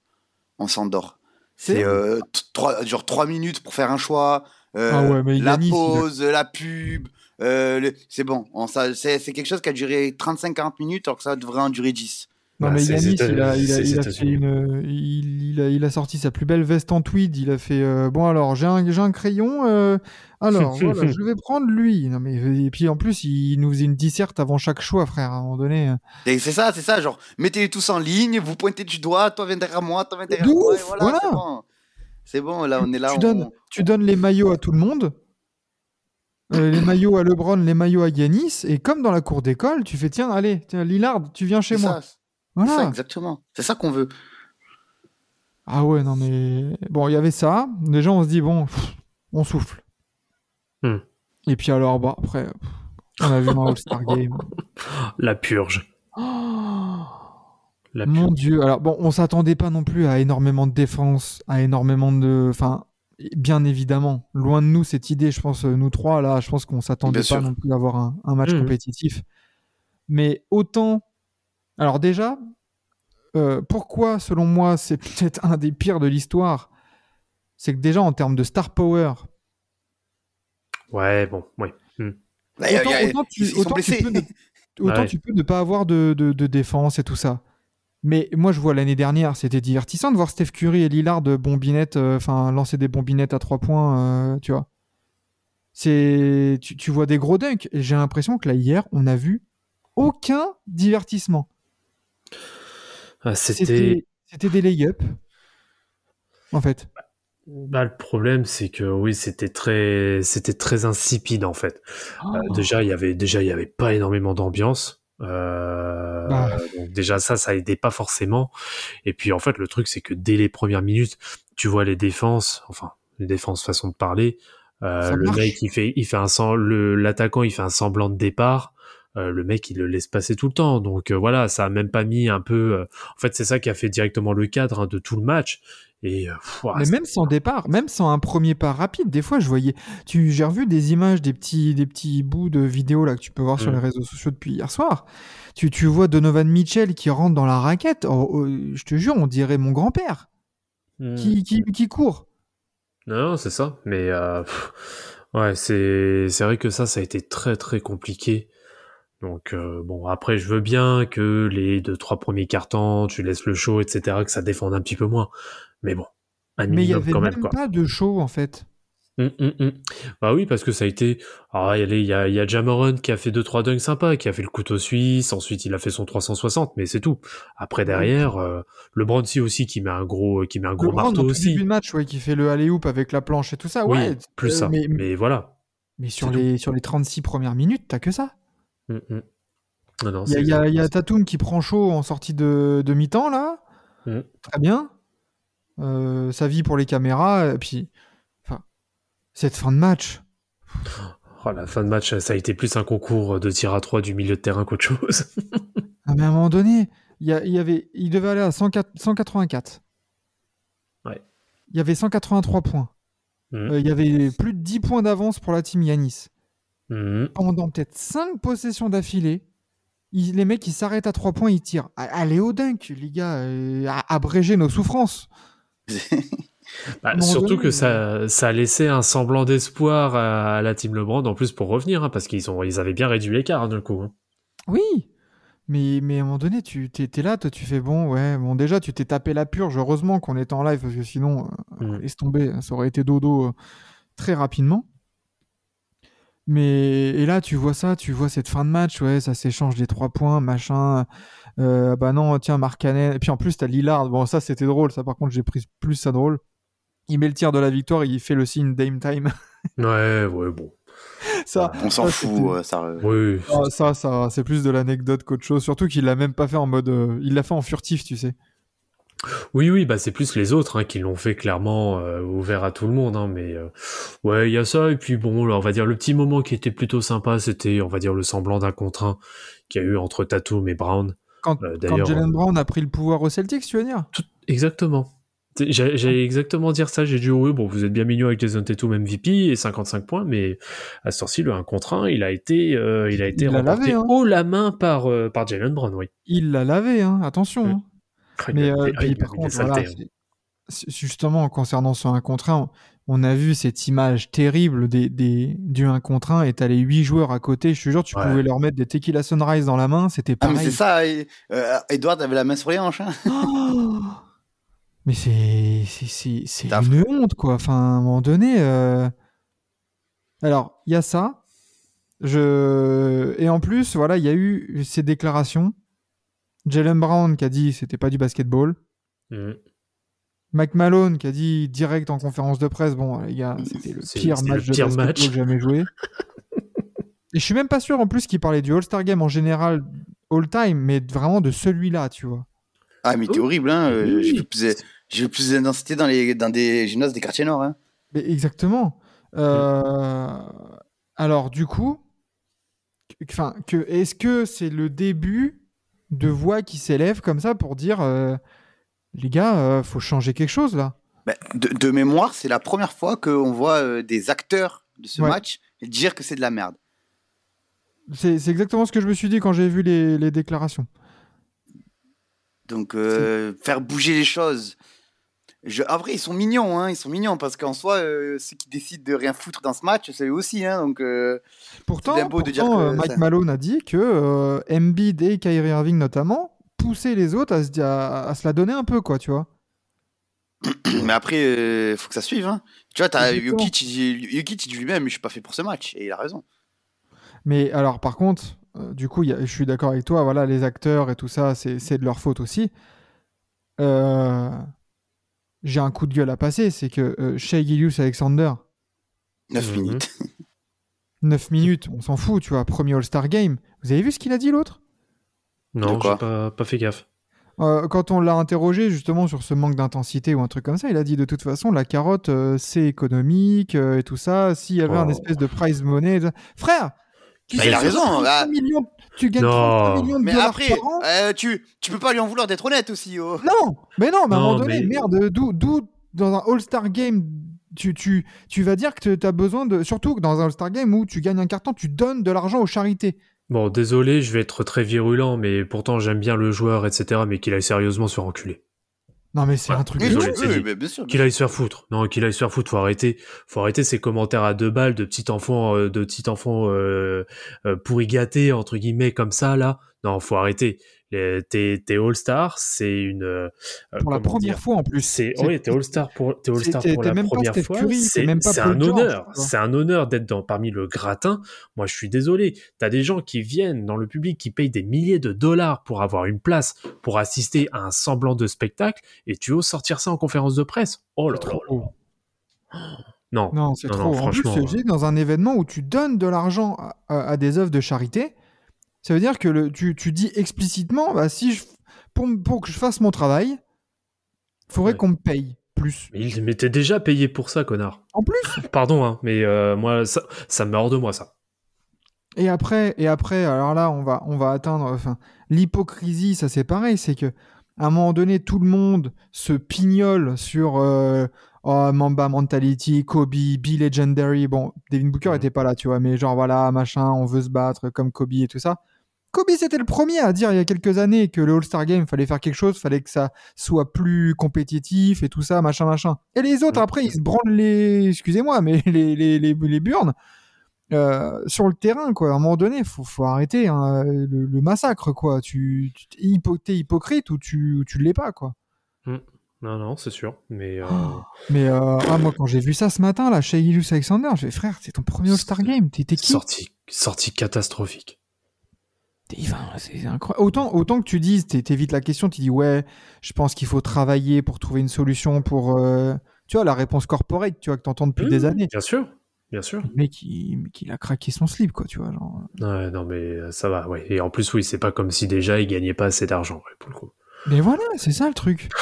On s'endort. C'est- euh, trois- genre 3 minutes pour faire un choix. euh, Ah ouais, mais la Yanis, il a- pause, la pub. euh, le- c'est bon. C'est quelque chose qui a duré 35-40 minutes alors que ça devrait en durer 10. Non, Bah, mais Yanis, il a, il a- c'est les il a fait États-Unis. une, il, il a, il a sorti sa plus belle veste en tweed. Il a fait euh, bon alors j'ai un, crayon. euh, alors voilà, je vais prendre lui. Non mais et puis en plus il nous faisait une disserte avant chaque choix, frère. À un moment donné. Et c'est ça, c'est ça. Genre, mettez-les tous en ligne, vous pointez du doigt, toi viens derrière moi, toi viens derrière De moi. et voilà, voilà. c'est bon. C'est bon, là, on est là. tu on- donnes, tu donnes les maillots à tout le monde. euh, les maillots à LeBron, les maillots à Yanis, et comme dans la cour d'école, tu fais tiens, allez, tiens, Lillard, tu viens chez C'est moi. ça, c'est ça, Voilà. exactement. C'est ça qu'on veut. Ah ouais, non mais bon, il y avait ça. Déjà, on se dit bon, pff, on souffle. Hmm. Et puis alors, bah après, pff, on a vu dans All-Star Game. La purge. Oh, La mon purge. Dieu. Alors bon, on s'attendait pas non plus à énormément de défense, à énormément de, enfin, bien évidemment, loin de nous cette idée. Je pense euh, nous trois là, je pense qu'on s'attendait Bien pas sûr. non plus à avoir un, un match Mhm. compétitif. Mais autant, alors déjà, euh, pourquoi selon moi c'est peut-être un des pires de l'histoire, c'est que déjà en termes de star power, Ouais, bon. Hmm. A- autant, tu, autant peux ne, autant Ouais. tu peux ne pas avoir de, de- de défense et tout ça. Mais moi, je vois l'année dernière, c'était divertissant de voir Steph Curry et Lillard de bombinettes, euh, enfin lancer des bombinettes à trois points, euh, tu vois. C'est, tu, tu vois des gros dunks. Et j'ai l'impression que là hier, on a vu aucun divertissement. Ah, C'était. Des lay-up, en fait. Bah, le problème, c'est que oui, c'était très, c'était très insipide en fait. Euh, Oh. déjà, il y avait, déjà, il y avait pas énormément d'ambiance. Euh, Bah. donc déjà ça, ça aidait pas forcément. Et puis en fait, le truc, c'est que dès les premières minutes, tu vois les défenses, enfin les défenses façon de parler. euh, le mec, il fait, il fait un l'attaquant, il fait un semblant de départ. Euh, le mec, il le laisse passer tout le temps. Donc euh, voilà, ça a même pas mis un peu. euh, En fait, c'est ça qui a fait directement le cadre hein, de tout le match. Et pff, Mais même sans départ, même sans un premier pas rapide, des fois je voyais. Tu, j'ai revu des images, des petits, des petits bouts de vidéos là que tu peux voir sur Mm. les réseaux sociaux depuis hier soir. Tu, tu vois Donovan Mitchell qui rentre dans la raquette. Oh, oh, je te jure, on dirait mon grand-père Hmm. qui, qui, qui court. Non, non, c'est ça. Mais ouais, c'est c'est vrai que ça, ça a été très très compliqué. Donc euh, bon, après, je veux bien que les deux trois premiers cartons, tu laisses le show, etc., que ça défende un petit peu moins. Mais bon, un Mais il y minimum avait quand même même quoi. pas de show en fait. Hum, hum, hum. Bah oui, parce que ça a été. Ah, il y a, y a, Jamoran qui a fait deux trois dunks sympas, qui a fait le couteau suisse. Ensuite, il a fait son 360, mais c'est tout. Après derrière, euh, le Bronzy aussi qui met un gros, qui met un gros Le marteau aussi. début de match, ouais, qui fait le alley-oop avec la planche et tout ça. Oui, ouais, plus euh, ça. Mais, Mais, voilà. mais sur, les, sur les 36 premières minutes, t'as que ça. Hum. Non, non, Il y a, y y. Tatum qui prend chaud en sortie de, de mi-temps, là. Mm. Très bien. Euh, sa vie pour les caméras. Et puis, enfin, cette fin de match. Oh, la fin de match, ça a été plus un concours de tir à 3 du milieu de terrain qu'autre chose. Ah, mais à un moment donné, il, y avait, il devait aller à 104 184. Ouais. Il y avait 183 points. Euh, il y avait plus de 10 points d'avance pour la team Yanis. Mhm. Pendant peut-être 5 possessions d'affilée, les mecs, ils s'arrêtent à 3 points, ils tirent. A- Allez au dunk, les gars. euh, abrégez nos souffrances. Bah, surtout donné, que ça, ça a laissé un semblant d'espoir à, à la team LeBron, en plus pour revenir, hein, parce qu'ils ont, ils avaient bien réduit l'écart hein, d'un coup. hein. Oui, mais, mais à un moment donné, tu t'es là, toi, tu fais bon, ouais, bon, déjà, tu t'es tapé la purge. Heureusement qu'on était en live, parce que sinon, euh, Mm. laisse tomber, ça aurait été dodo euh, très rapidement. Mais et là, tu vois ça, tu vois cette fin de match, ouais, ça s'échange des trois points, machin. Euh, bah non, tiens, Mark Cannon. Et puis en plus, t'as Lillard. Bon, ça, c'était drôle. Ça, par contre, j'ai pris plus ça drôle. Il met le tir de la victoire, il fait le signe Dame Time. Ouais, ouais, bon. ça, On s'en ça, fout. euh, ça, euh, Oui, Ah, ça, ça, c'est plus de l'anecdote qu'autre chose. Surtout qu'il l'a même pas fait en mode. euh, il l'a fait en furtif, tu sais. Oui, oui, bah c'est plus les autres hein, qui l'ont fait clairement euh, ouvert à tout le monde, hein, mais euh, ouais, il y a ça. Et puis bon, là, on va dire le petit moment qui était plutôt sympa, c'était, on va dire, le semblant d'un contre un qu'il y a eu entre Tatum et Brown. Quand, Euh, quand Jalen euh, Brown a pris le pouvoir au Celtics, tu veux dire? Tout, exactement. J'allais exactement dire ça. J'ai dit, oui, bon, vous êtes bien mignon avec Jason Tatum MVP et 55 points, mais à ce temps-ci, le 1 contre 1, il a été, euh, il a été Il remporté lavé, hein. haut la main par, euh, par Jalen Brown, oui. Il l'a lavé, hein, attention. Mm. hein. Mais euh, puis, par contre, voilà, justement, concernant ce 1 contre 1, on a vu cette image terrible des, des, du 1 contre 1 et t'as les 8 joueurs à côté. Je te jure, tu Ouais. pouvais leur mettre des Tequila Sunrise dans la main, c'était Ah, mais pareil. c'est ça, et, euh, Edward avait la main sur les hanches. Hein. Oh mais c'est c'est c'est c'est C'est une honte quoi. Enfin, à un moment donné. euh, Alors, il y a ça. Je et en plus, voilà, il y a eu ces déclarations. Jalen Brown qui a dit que c'était pas du basketball. Mhm. Mike Malone qui a dit direct en conférence de presse, bon les gars, c'était le pire match le de basketball match. jamais joué. Et je suis même pas sûr en plus qu'il parlait du All-Star Game en général all time, mais vraiment de celui-là, tu vois. Ah, mais t'es horrible, hein. euh, Oui. J'ai plus, plus d'intensité dans, les, dans des gymnases des quartiers nord. Hein. Mais exactement. Euh, Alors, du coup, que- enfin, que, est-ce que c'est le début de voix qui s'élèvent comme ça pour dire, euh, les gars, euh, faut changer quelque chose là Bah, de, de mémoire, c'est la première fois qu'on voit euh, des acteurs de ce Ouais. match dire que c'est de la merde. C'est c'est exactement ce que je me suis dit quand j'ai vu les, les déclarations. Donc, euh, faire bouger les choses. Je... En vrai, ils sont mignons, hein, ils sont mignons parce qu'en soi, euh, ceux qui décident de rien foutre dans ce match, c'est eux aussi. Hein, donc, euh, Pourtant, de dire que euh, Mike ça- Malone a dit que euh, Embiid et Kyrie Irving notamment poussaient les autres à se, à, à se la donner un peu, quoi, tu vois. mais après, il faut que ça suive. Hein. Tu vois. Jokic, il dit- Jokic, il dit lui-même, je suis pas fait pour ce match. Et il a raison. Mais alors, par contre, euh, du coup, il y a- je suis d'accord avec toi, voilà, les acteurs et tout ça, c'est c'est de leur faute aussi. Euh, J'ai un coup de gueule à passer, c'est que euh, Shea Gillius Alexander, 9 Mhm. minutes. 9 minutes, on s'en fout, tu vois, premier All-Star Game. Vous avez vu ce qu'il a dit l'autre? Non, j'ai pas, pas fait gaffe. Euh, Quand on l'a interrogé justement sur ce manque d'intensité ou un truc comme ça, il a dit de toute façon, la carotte, euh, c'est économique euh, et tout ça. S'il y avait un Oh. espèce de prize money. de- Frère Bah, il a raison, 33 bah. millions, Tu gagnes Non. 33 millions de Mais dollars après, par an? euh, tu, tu peux pas lui en vouloir d'être honnête aussi. oh. Non, mais non, mais à un moment donné, mais- merde, d'où, d'où dans un All-Star Game, tu, tu, tu vas dire que tu as besoin de. Surtout que dans un All-Star Game où tu gagnes un carton, tu donnes de l'argent aux charités. Bon, désolé, je vais être très virulent, mais pourtant j'aime bien le joueur, etc., mais qu'il aille sérieusement se faire enculer. Non, mais c'est Ouais. un truc Oui, Désolé, oui, Qu'il aille se faire foutre. Non, qu'il aille se faire foutre, faut arrêter. Faut arrêter ces commentaires à deux balles de petit enfant, euh, de petit enfant euh, euh, pourri gâté, entre guillemets, comme ça, là. Non, faut arrêter. T'es All-Star, c'est une... euh, Pour la première fois en plus. Oui, t'es All-Star pour t'es All-Star pour la première fois. C'est même pas c'est Paul un honneur, c'est un honneur d'être dans parmi le gratin. Moi, je suis désolé. T'as des gens qui viennent dans le public qui payent des milliers de dollars pour avoir une place pour assister à un semblant de spectacle, et tu oses sortir ça en conférence de presse? Oh là là. Non, Non, c'est trop. en plus, juste dans un événement où tu donnes de l'argent à des œuvres de charité, ça veut dire que le, tu, tu dis explicitement, bah, si je, pour, que je fasse mon travail, il faudrait Ouais. qu'on me paye plus. mais il m'était déjà payé pour ça, connard. En plus, Pardon, hein, mais euh, moi, ça, ça me hors de moi, ça. Et après, et après, alors là, on va, on va atteindre, enfin, l'hypocrisie, ça c'est pareil, c'est que à un moment donné, tout le monde se pignole sur euh, oh, Mamba Mentality, Kobe, Be Legendary. Bon, Devin Booker Mhm. était pas là, tu vois, mais genre voilà, machin, on veut se battre comme Kobe et tout ça. Kobe, c'était le premier à dire il y a quelques années que le All-Star Game, fallait faire quelque chose, fallait que ça soit plus compétitif et tout ça, machin, machin. Et les autres, après, ils se branlent les, excusez-moi, mais les, les, les, les burnes euh, sur le terrain, quoi. À un moment donné, faut, faut arrêter hein, le, le massacre, quoi. Tu, tu hypo- t'es hypocrite ou tu, ou tu l'es pas, quoi. Non, non, c'est sûr. Mais euh, Oh, Mais euh, ah, moi, quand j'ai vu ça ce matin, là, chez Ilus Alexander, j'ai frère, c'est ton premier All-Star Game. T'es qui? sortie, sortie catastrophique. Enfin, C'est incroyable. Autant, autant que tu dises, t'é- t'évites la question, tu dis ouais, je pense qu'il faut travailler pour trouver une solution pour. euh, Tu vois, la réponse corporate, tu vois, que t'entends depuis des Mmh, années. Bien sûr, bien sûr. Le mec, il, il a craqué son slip, quoi, tu vois. Genre. Ouais, non, mais euh, ça va, ouais. Et en plus, oui, c'est pas comme si déjà il gagnait pas assez d'argent, ouais, pour le coup. Mais voilà, c'est ça le truc.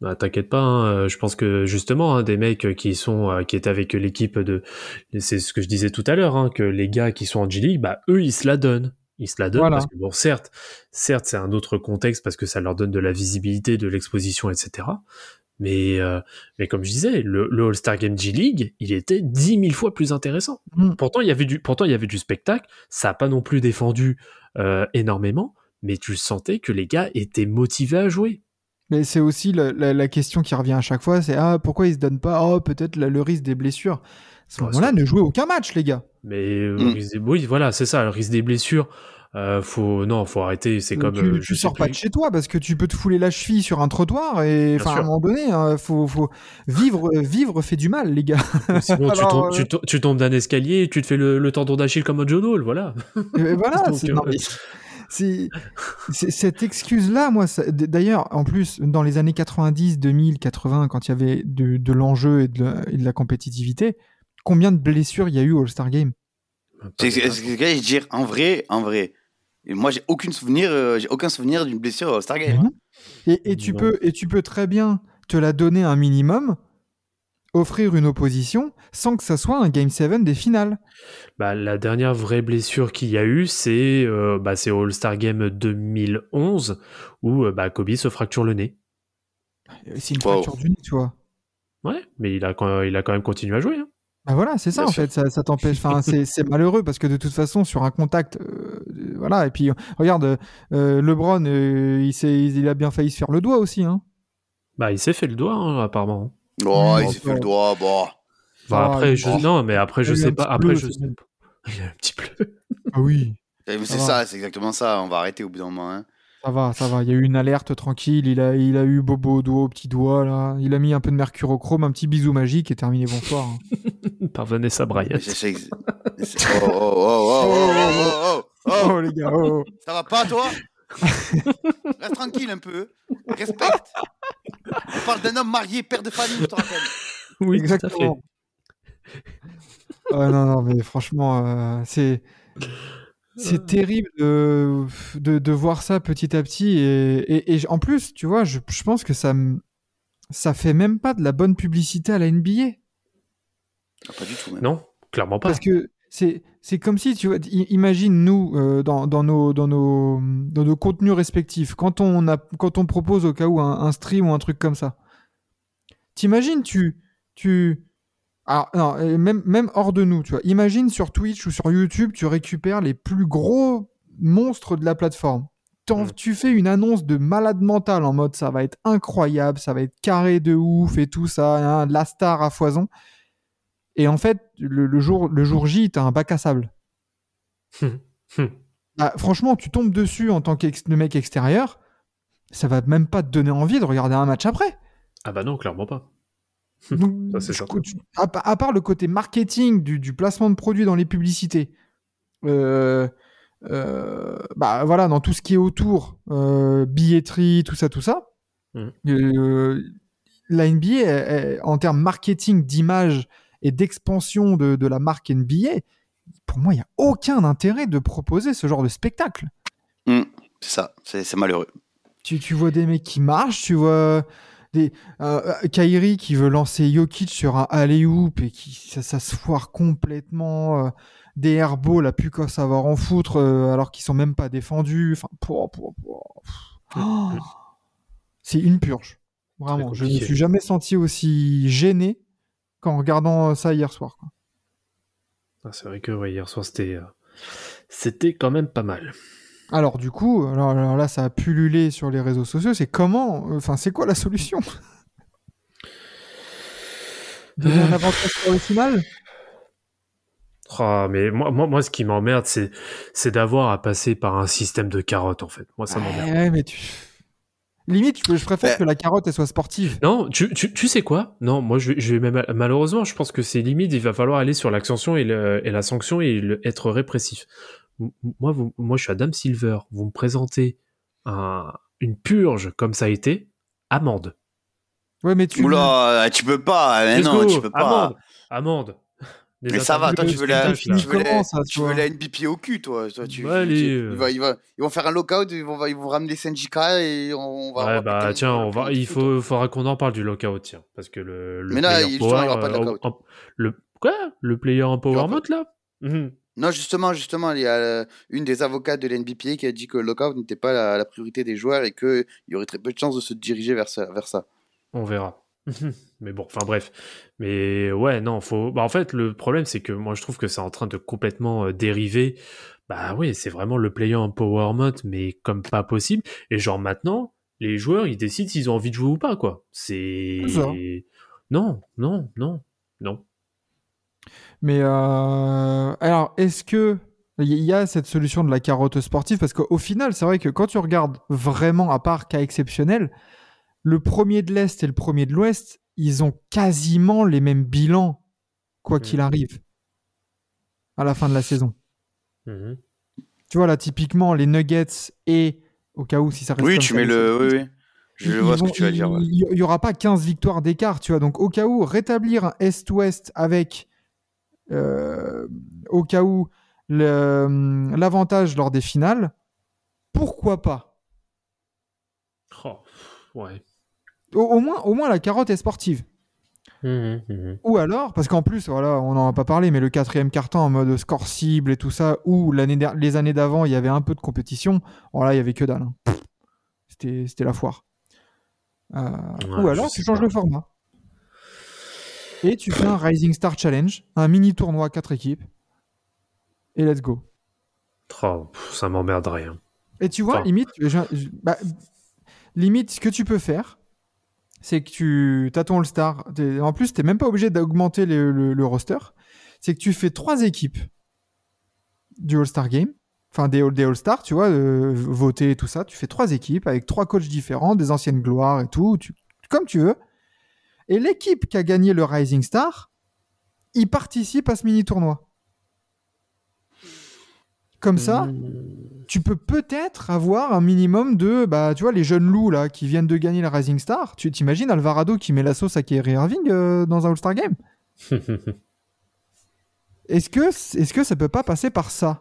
Bah, T'inquiète pas, hein, euh, je pense que justement, hein, des mecs euh, qui sont euh, qui étaient avec l'équipe de, c'est ce que je disais tout à l'heure, hein, que les gars qui sont en G League, bah eux ils se la donnent, Ils se la donnent Voilà. parce que bon, certes, certes, c'est un autre contexte parce que ça leur donne de la visibilité, de l'exposition, etc. Mais, euh, mais comme je disais, le, le All-Star Game G League, il était dix mille fois plus intéressant. Mm. Pourtant, il y avait du, pourtant, il y avait du spectacle. Ça a pas non plus défendu euh, énormément, mais tu sentais que les gars étaient motivés à jouer. Mais c'est aussi la, la- la question qui revient à chaque fois, c'est ah pourquoi ils se donnent pas oh peut-être le risque des blessures. À ce Ouais, moment-là, ne jouez aucun match les gars. Mais euh, Mm. risque des- oui, voilà, c'est ça, le risque des blessures. Euh, faut non, faut arrêter. C'est comme tu, euh, tu sors pas plus. de chez toi parce que tu peux te fouler la cheville sur un trottoir et enfin à un moment donné, hein, faut, faut vivre vivre fait du mal les gars. Sinon, tu, Alors, tombes, euh, tu, to- tu tombes d'un escalier et tu te fais le, le tendon d'Achille comme un John Hall, voilà. Et voilà, Donc, c'est euh, non, mais c'est- cette excuse-là, moi, d'ailleurs, en plus, dans les années 90, 2000, 80, quand il y avait de, de l'enjeu et, de la- et de la compétitivité, combien de blessures il y a eu au All-Star Game? C'est ce que j'allais dire. En vrai, en vrai. Et moi, j'ai aucun souvenir, euh, j'ai aucun souvenir d'une blessure au Star Game. Non. et, et tu Non. peux, et tu peux très bien te la donner un minimum, offrir une opposition, sans que ça soit un Game 7 des finales. Bah, la dernière vraie blessure qu'il y a eu, c'est euh, bah, All-Star Game 2011 où euh, bah, Kobe se fracture le nez. C'est une Wow. fracture du nez, tu vois. Ouais, mais il a, quand- il a quand même continué à jouer. hein. Bah voilà, c'est ça Bien en sûr. fait, ça, ça t'empêche. Enfin, c'est c'est malheureux parce que de toute façon, sur un contact, euh, euh, voilà. Et puis, regarde, euh, LeBron, euh, il, s'est- il a bien failli se faire le doigt aussi. Hein. Bah, il s'est fait le doigt, hein, apparemment. Oh, Mm. il s'est fait le doigt, bon. Bah, Ah, après, il- je... oh. non, mais après, je sais pas. Après, je sais. Il y a un petit bleu. Ah oui, Eh, C'est ça, c'est exactement ça. On va arrêter au bout d'un moment. hein. ça va, ça va. Il y a eu une alerte tranquille. Il a, il a eu Bobo au doigt, au petit doigt là. Il a mis un peu de mercurochrome, un petit bisou magique et terminé bonsoir. hein. Par Vanessa Bryant. Oh, oh, oh, oh, oh, oh, oh, oh. Oh les gars, oh, oh. Ça va pas, toi Reste tranquille un peu. Respecte. On parle d'un homme marié, père de famille, je te rappelle. Oui, exactement. Non, non, mais franchement, euh, c'est. C'est terrible de, de, de voir ça petit à petit. Et, et, et en plus, tu vois, je, je pense que ça, ça fait même pas de la bonne publicité à la NBA. Ah, pas du tout, même. Non, clairement pas. Parce que c'est c'est comme si, tu vois, imagine nous, euh, dans, dans, nos, dans, nos, dans nos contenus respectifs, quand on, a, quand on propose au cas où un, un stream ou un truc comme ça, t'imagines, tu. tu alors, non, euh, même, même hors de nous, tu vois, imagine sur Twitch ou sur YouTube, tu récupères les plus gros monstres de la plateforme. T'en- Mm. Tu fais une annonce de malade mental en mode ça va être incroyable, ça va être carré de ouf et tout ça, hein, la star à foison. Et en fait, le, le jour, le jour J, t'as un bac à sable. Hum, hum. Ah, franchement, tu tombes dessus en tant que mec extérieur, ça va même pas te donner envie de regarder un match après. Ah bah non, clairement pas. Donc, Ça, je- tu- à, pa- à part le côté marketing du, du placement de produits dans les publicités, euh, euh, bah voilà, dans tout ce qui est autour, euh, billetterie, tout ça, tout ça, euh, la NBA, elle- elle- en termes marketing, d'image et d'expansion de, de la marque NBA, pour moi, il n'y a aucun intérêt de proposer ce genre de spectacle. C'est ça, c'est c'est malheureux. Tu, tu vois des mecs qui marchent, tu vois des euh, euh, Kyrie qui veut lancer Jokic sur un alley-oop et qui ça, ça se foire complètement euh, des airballs à plus qu'à savoir en foutre euh, alors qu'ils sont même pas défendus enfin pour, pour, pour- pff. Oh c'est une purge vraiment je ne me suis jamais senti aussi gêné qu'en regardant ça hier soir. Ah, c'est vrai que ouais, hier soir, c'était euh, c'était quand même pas mal. alors du coup alors, alors là ça a pullulé sur les réseaux sociaux c'est comment enfin c'est quoi la solution? Donner un avantage le final? Ah, mais moi, moi, moi, ce qui m'emmerde, c'est, c'est d'avoir à passer par un système de carottes, en fait. Moi, ça m'emmerde. Ouais, mais tu... Limite, je, je préfère Ouais. que la carotte elle soit sportive. Non, tu, tu, tu sais quoi? Non, moi, je, vais- je vais même, malheureusement, je pense que c'est limite, il va falloir aller sur l'accension et, le- et la sanction et le- être répressif. Moi, vous, moi, je suis Adam Silver. Vous me présentez un- une purge comme ça a été, amende. Ouais, mais tu. Oula, tu peux pas. Mais Let's non, go, tu peux pas. Amende, amende. Mais ça va, toi, tu veux la- là. tu veux la- ça, Tu veux la NBP au cul, toi. toi tu, Bah, tu- allez, tu- euh. il va- il va- ils vont faire un lockout, ils vont, ils vont ramener syndicats et on va. on Ouais, va bah tiens, on va, il faut, faudra qu'on en parle du lockout, tiens, parce que le, le Mais là, il- power, justement, il y aura pas de euh, lockout. en- le quoi, le player empowerment là, Mhm. Non, justement, justement, il y a euh, une des avocates de l'NBPA qui a dit que le lockout n'était pas la, la priorité des joueurs et qu'il y aurait très peu de chances de se diriger vers ça. Vers ça. On verra. mais bon, enfin bref. Mais ouais, non, faut. Bah, en fait, le problème, c'est que moi, je trouve que c'est en train de complètement euh, dériver. Bah oui, c'est vraiment le player empowerment, mais comme pas possible. Et genre maintenant, les joueurs, ils décident s'ils ont envie de jouer ou pas, quoi. C'est. Non, non, non, non. Mais euh, alors, est-ce que il y a cette solution de la carotte sportive? Parce qu'au final, c'est vrai que quand tu regardes vraiment, à part cas exceptionnel, le premier de l'Est et le premier de l'Ouest, ils ont quasiment les mêmes bilans, quoi Mhm. qu'il arrive, à la fin de la saison. Mhm. Tu vois, là, typiquement, les Nuggets et, au cas où, si ça reste Oui, comme tu ça, mets le. Oui, oui. Je vois ce que tu vas dire. ouais. Il n'y aura pas 15 victoires d'écart, tu vois. Donc, au cas où, rétablir un Est-Ouest avec, euh, au cas où, l'avantage lors des finales, pourquoi pas? Oh, ouais. Au, au moins, au moins, la carotte est sportive. Mhm, mhm. Ou alors, parce qu'en plus, voilà, on n'en a pas parlé, mais le quatrième carton en mode score cible et tout ça, où l'année der- les années d'avant, il y avait un peu de compétition, bon là, il y avait que dalle. hein. C'était c'était la foire. Euh, Ouais, ou alors, tu changes pas. le format. Et tu fais un Rising Star Challenge, un mini tournoi 4 équipes. Et let's go. Oh, ça m'emmerderait. hein. Et tu vois, Enfin. limite, je- je- bah, limite, ce que tu peux faire, c'est que tu as ton All-Star. En plus, tu n'es même pas obligé d'augmenter le, le- roster. C'est que tu fais trois équipes du All-Star Game. Enfin, des, All- des All-Stars, tu vois, euh, voter et tout ça. Tu fais trois équipes avec trois coachs différents, des anciennes gloires et tout, comme tu veux. Et l'équipe qui a gagné le Rising Star, il participe à ce mini-tournoi. Comme ça, Mhm. tu peux peut-être avoir un minimum de, bah, tu vois, les jeunes loups là qui viennent de gagner la Rising Star. Tu t'imagines Alvarado qui met la sauce à Kyrie Irving euh, dans un All-Star Game? Est-ce que, est-ce que ça peut pas passer par ça?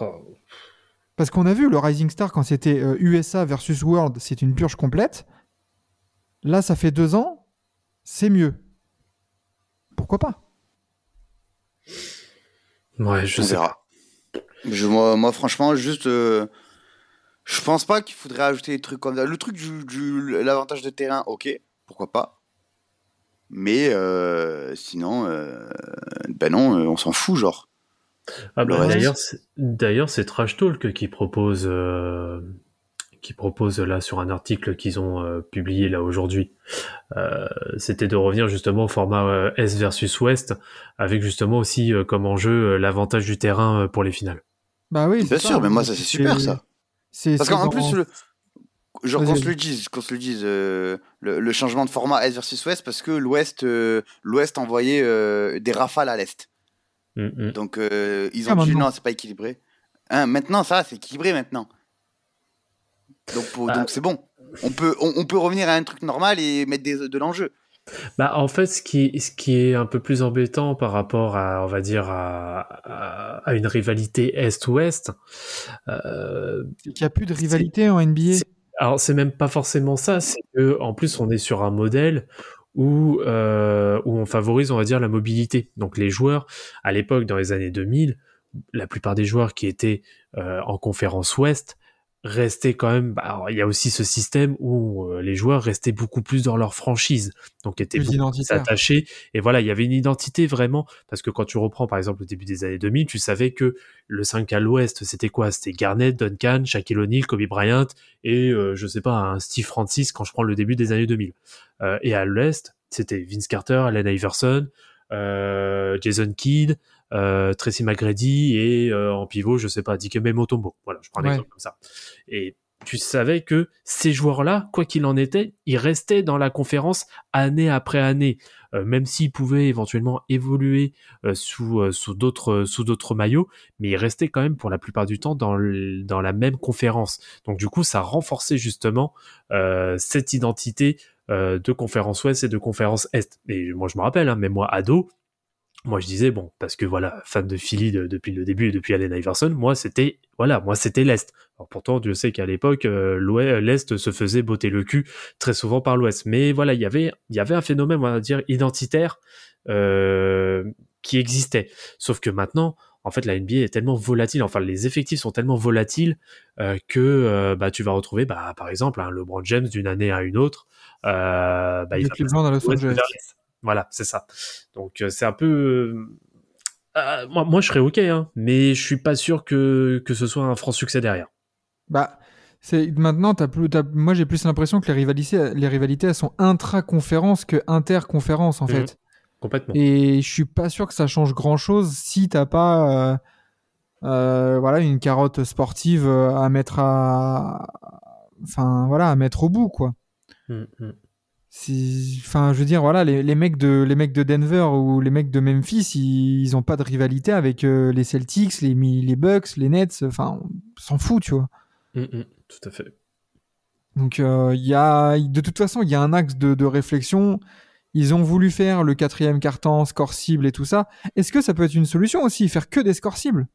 Oh, Parce qu'on a vu le Rising Star quand c'était euh, USA versus World, c'est une purge complète. Là, ça fait deux ans, c'est mieux. Pourquoi pas? Ouais, je On sais verra. Je, moi, moi, franchement, juste. euh, je pense pas qu'il faudrait ajouter des trucs comme ça. Le truc du, du- l'avantage de terrain, ok, pourquoi pas. Mais euh, sinon, euh, ben non, on s'en fout, genre. Ah bah, d'ailleurs, c'est- Trash Talk qui propose, euh, qui propose là sur un article qu'ils ont euh, publié là aujourd'hui. Euh, C'était de revenir justement au format Est versus Ouest, avec justement aussi comme enjeu l'avantage du terrain pour les finales. Bah oui, Bien c'est sûr, ça. mais moi, ça, c'est super, ça. C'est, Parce qu'en plus, le, genre qu'on se le dise, qu'on se le dise, euh, le, le changement de format Est versus Ouest, parce que l'Ouest, euh, l'Ouest envoyait euh, des rafales à l'Est. Mm, mm. Donc euh, ils Ah, ont dit non, c'est pas équilibré. Hein, maintenant, ça, c'est équilibré maintenant. Donc pour- Ah. donc c'est bon. On peut, on, on peut revenir à un truc normal et mettre des, de l'enjeu. Bah, en fait, ce qui, ce qui est un peu plus embêtant par rapport à, on va dire, à, à, à une rivalité Est-Ouest, euh, qu'il n'y a plus de rivalité en NBA. alors c'est même pas forcément ça, c'est que en plus on est sur un modèle où euh, où on favorise, on va dire, la mobilité. Donc les joueurs, à l'époque, dans les années 2000, la plupart des joueurs qui étaient euh, en conférence Ouest restaient quand même. bah, alors, il y a aussi ce système où euh, les joueurs restaient beaucoup plus dans leur franchise, donc étaient Plus attachés. Et voilà, il y avait une identité vraiment parce que quand tu reprends par exemple le début des années 2000, tu savais que le 5 à l'Ouest, c'était quoi? C'était Garnett, Duncan, Shaquille O'Neal, Kobe Bryant et euh, je sais pas un Steve Francis quand je prends le début des années 2000. Euh, et à l'Est, c'était Vince Carter, Allen Iverson, Jason Kidd, euh, Tracy McGrady et euh, en pivot, je sais pas, Dikembe Mutombo. Voilà, je prends un Ouais. exemple comme ça. Et tu savais que ces joueurs-là, quoi qu'il en était, ils restaient dans la conférence année après année, Euh, même s'ils pouvaient éventuellement évoluer euh, sous euh, sous d'autres sous d'autres maillots, mais ils restaient quand même pour la plupart du temps dans le- dans la même conférence. Donc du coup, ça renforçait justement euh, cette identité euh, de conférence Ouest et de conférence Est. Et moi, je me rappelle, hein, mais moi ado, moi je disais bon parce que voilà fan de Philly de- depuis le début et depuis Allen Iverson moi c'était voilà moi c'était l'est alors pourtant Dieu sait qu'à l'époque euh, l'ouest l'est se faisait botter le cul très souvent par l'ouest mais voilà il y avait il y avait un phénomène on va dire identitaire euh, qui existait. Sauf que maintenant, en fait, la NBA est tellement volatile, enfin les effectifs sont tellement volatiles euh, que euh, bah, tu vas retrouver, bah, par exemple, un LeBron James d'une année à une autre. Euh, bah, il va à Los Angeles. Voilà, c'est ça. Donc euh, c'est un peu. euh, moi, moi, je serais ok, hein, mais je suis pas sûr que que ce soit un franc succès derrière. Bah, c'est maintenant, plus, moi j'ai plus l'impression que les rivalités, les rivalités, elles sont intra-conférences que inter-conférences en Mhm. fait. Complètement. Et je suis pas sûr que ça change grand chose si t'as pas, euh, euh, voilà, une carotte sportive à mettre à, enfin voilà, à mettre au bout quoi. Mm, mm. Si- Enfin, je veux dire, voilà, les, les mecs de les mecs de Denver ou les mecs de Memphis, ils, ils ont pas de rivalité avec euh, les Celtics, les les Bucks, les Nets. Enfin, on s'en fout, tu vois. Mm, mm. Tout à fait. Donc, euh, y a, de toute façon, il y a un axe de, de réflexion. Ils ont voulu faire le quatrième carton, score cible et tout ça. Est-ce que ça peut être une solution aussi, faire que des scores cibles?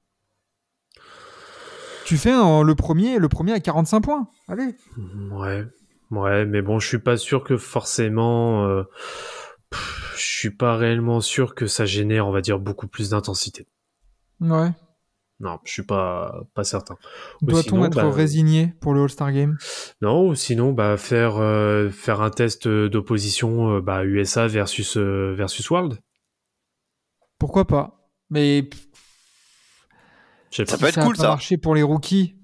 Tu fais un- le premier, le premier à 45 points. Allez. Mm, Ouais, ouais, mais bon, je suis pas sûr que forcément. euh, pff, je suis pas réellement sûr que ça génère, on va dire, beaucoup plus d'intensité. Ouais. Non, je suis pas pas certain. Doit-on être bah, résigné pour le All-Star Game? Non, ou sinon, bah faire euh, faire un test d'opposition, euh, bah USA versus euh, versus World. Pourquoi pas? Mais Ça pas. peut être ça a cool, pas ça. marché pour les rookies.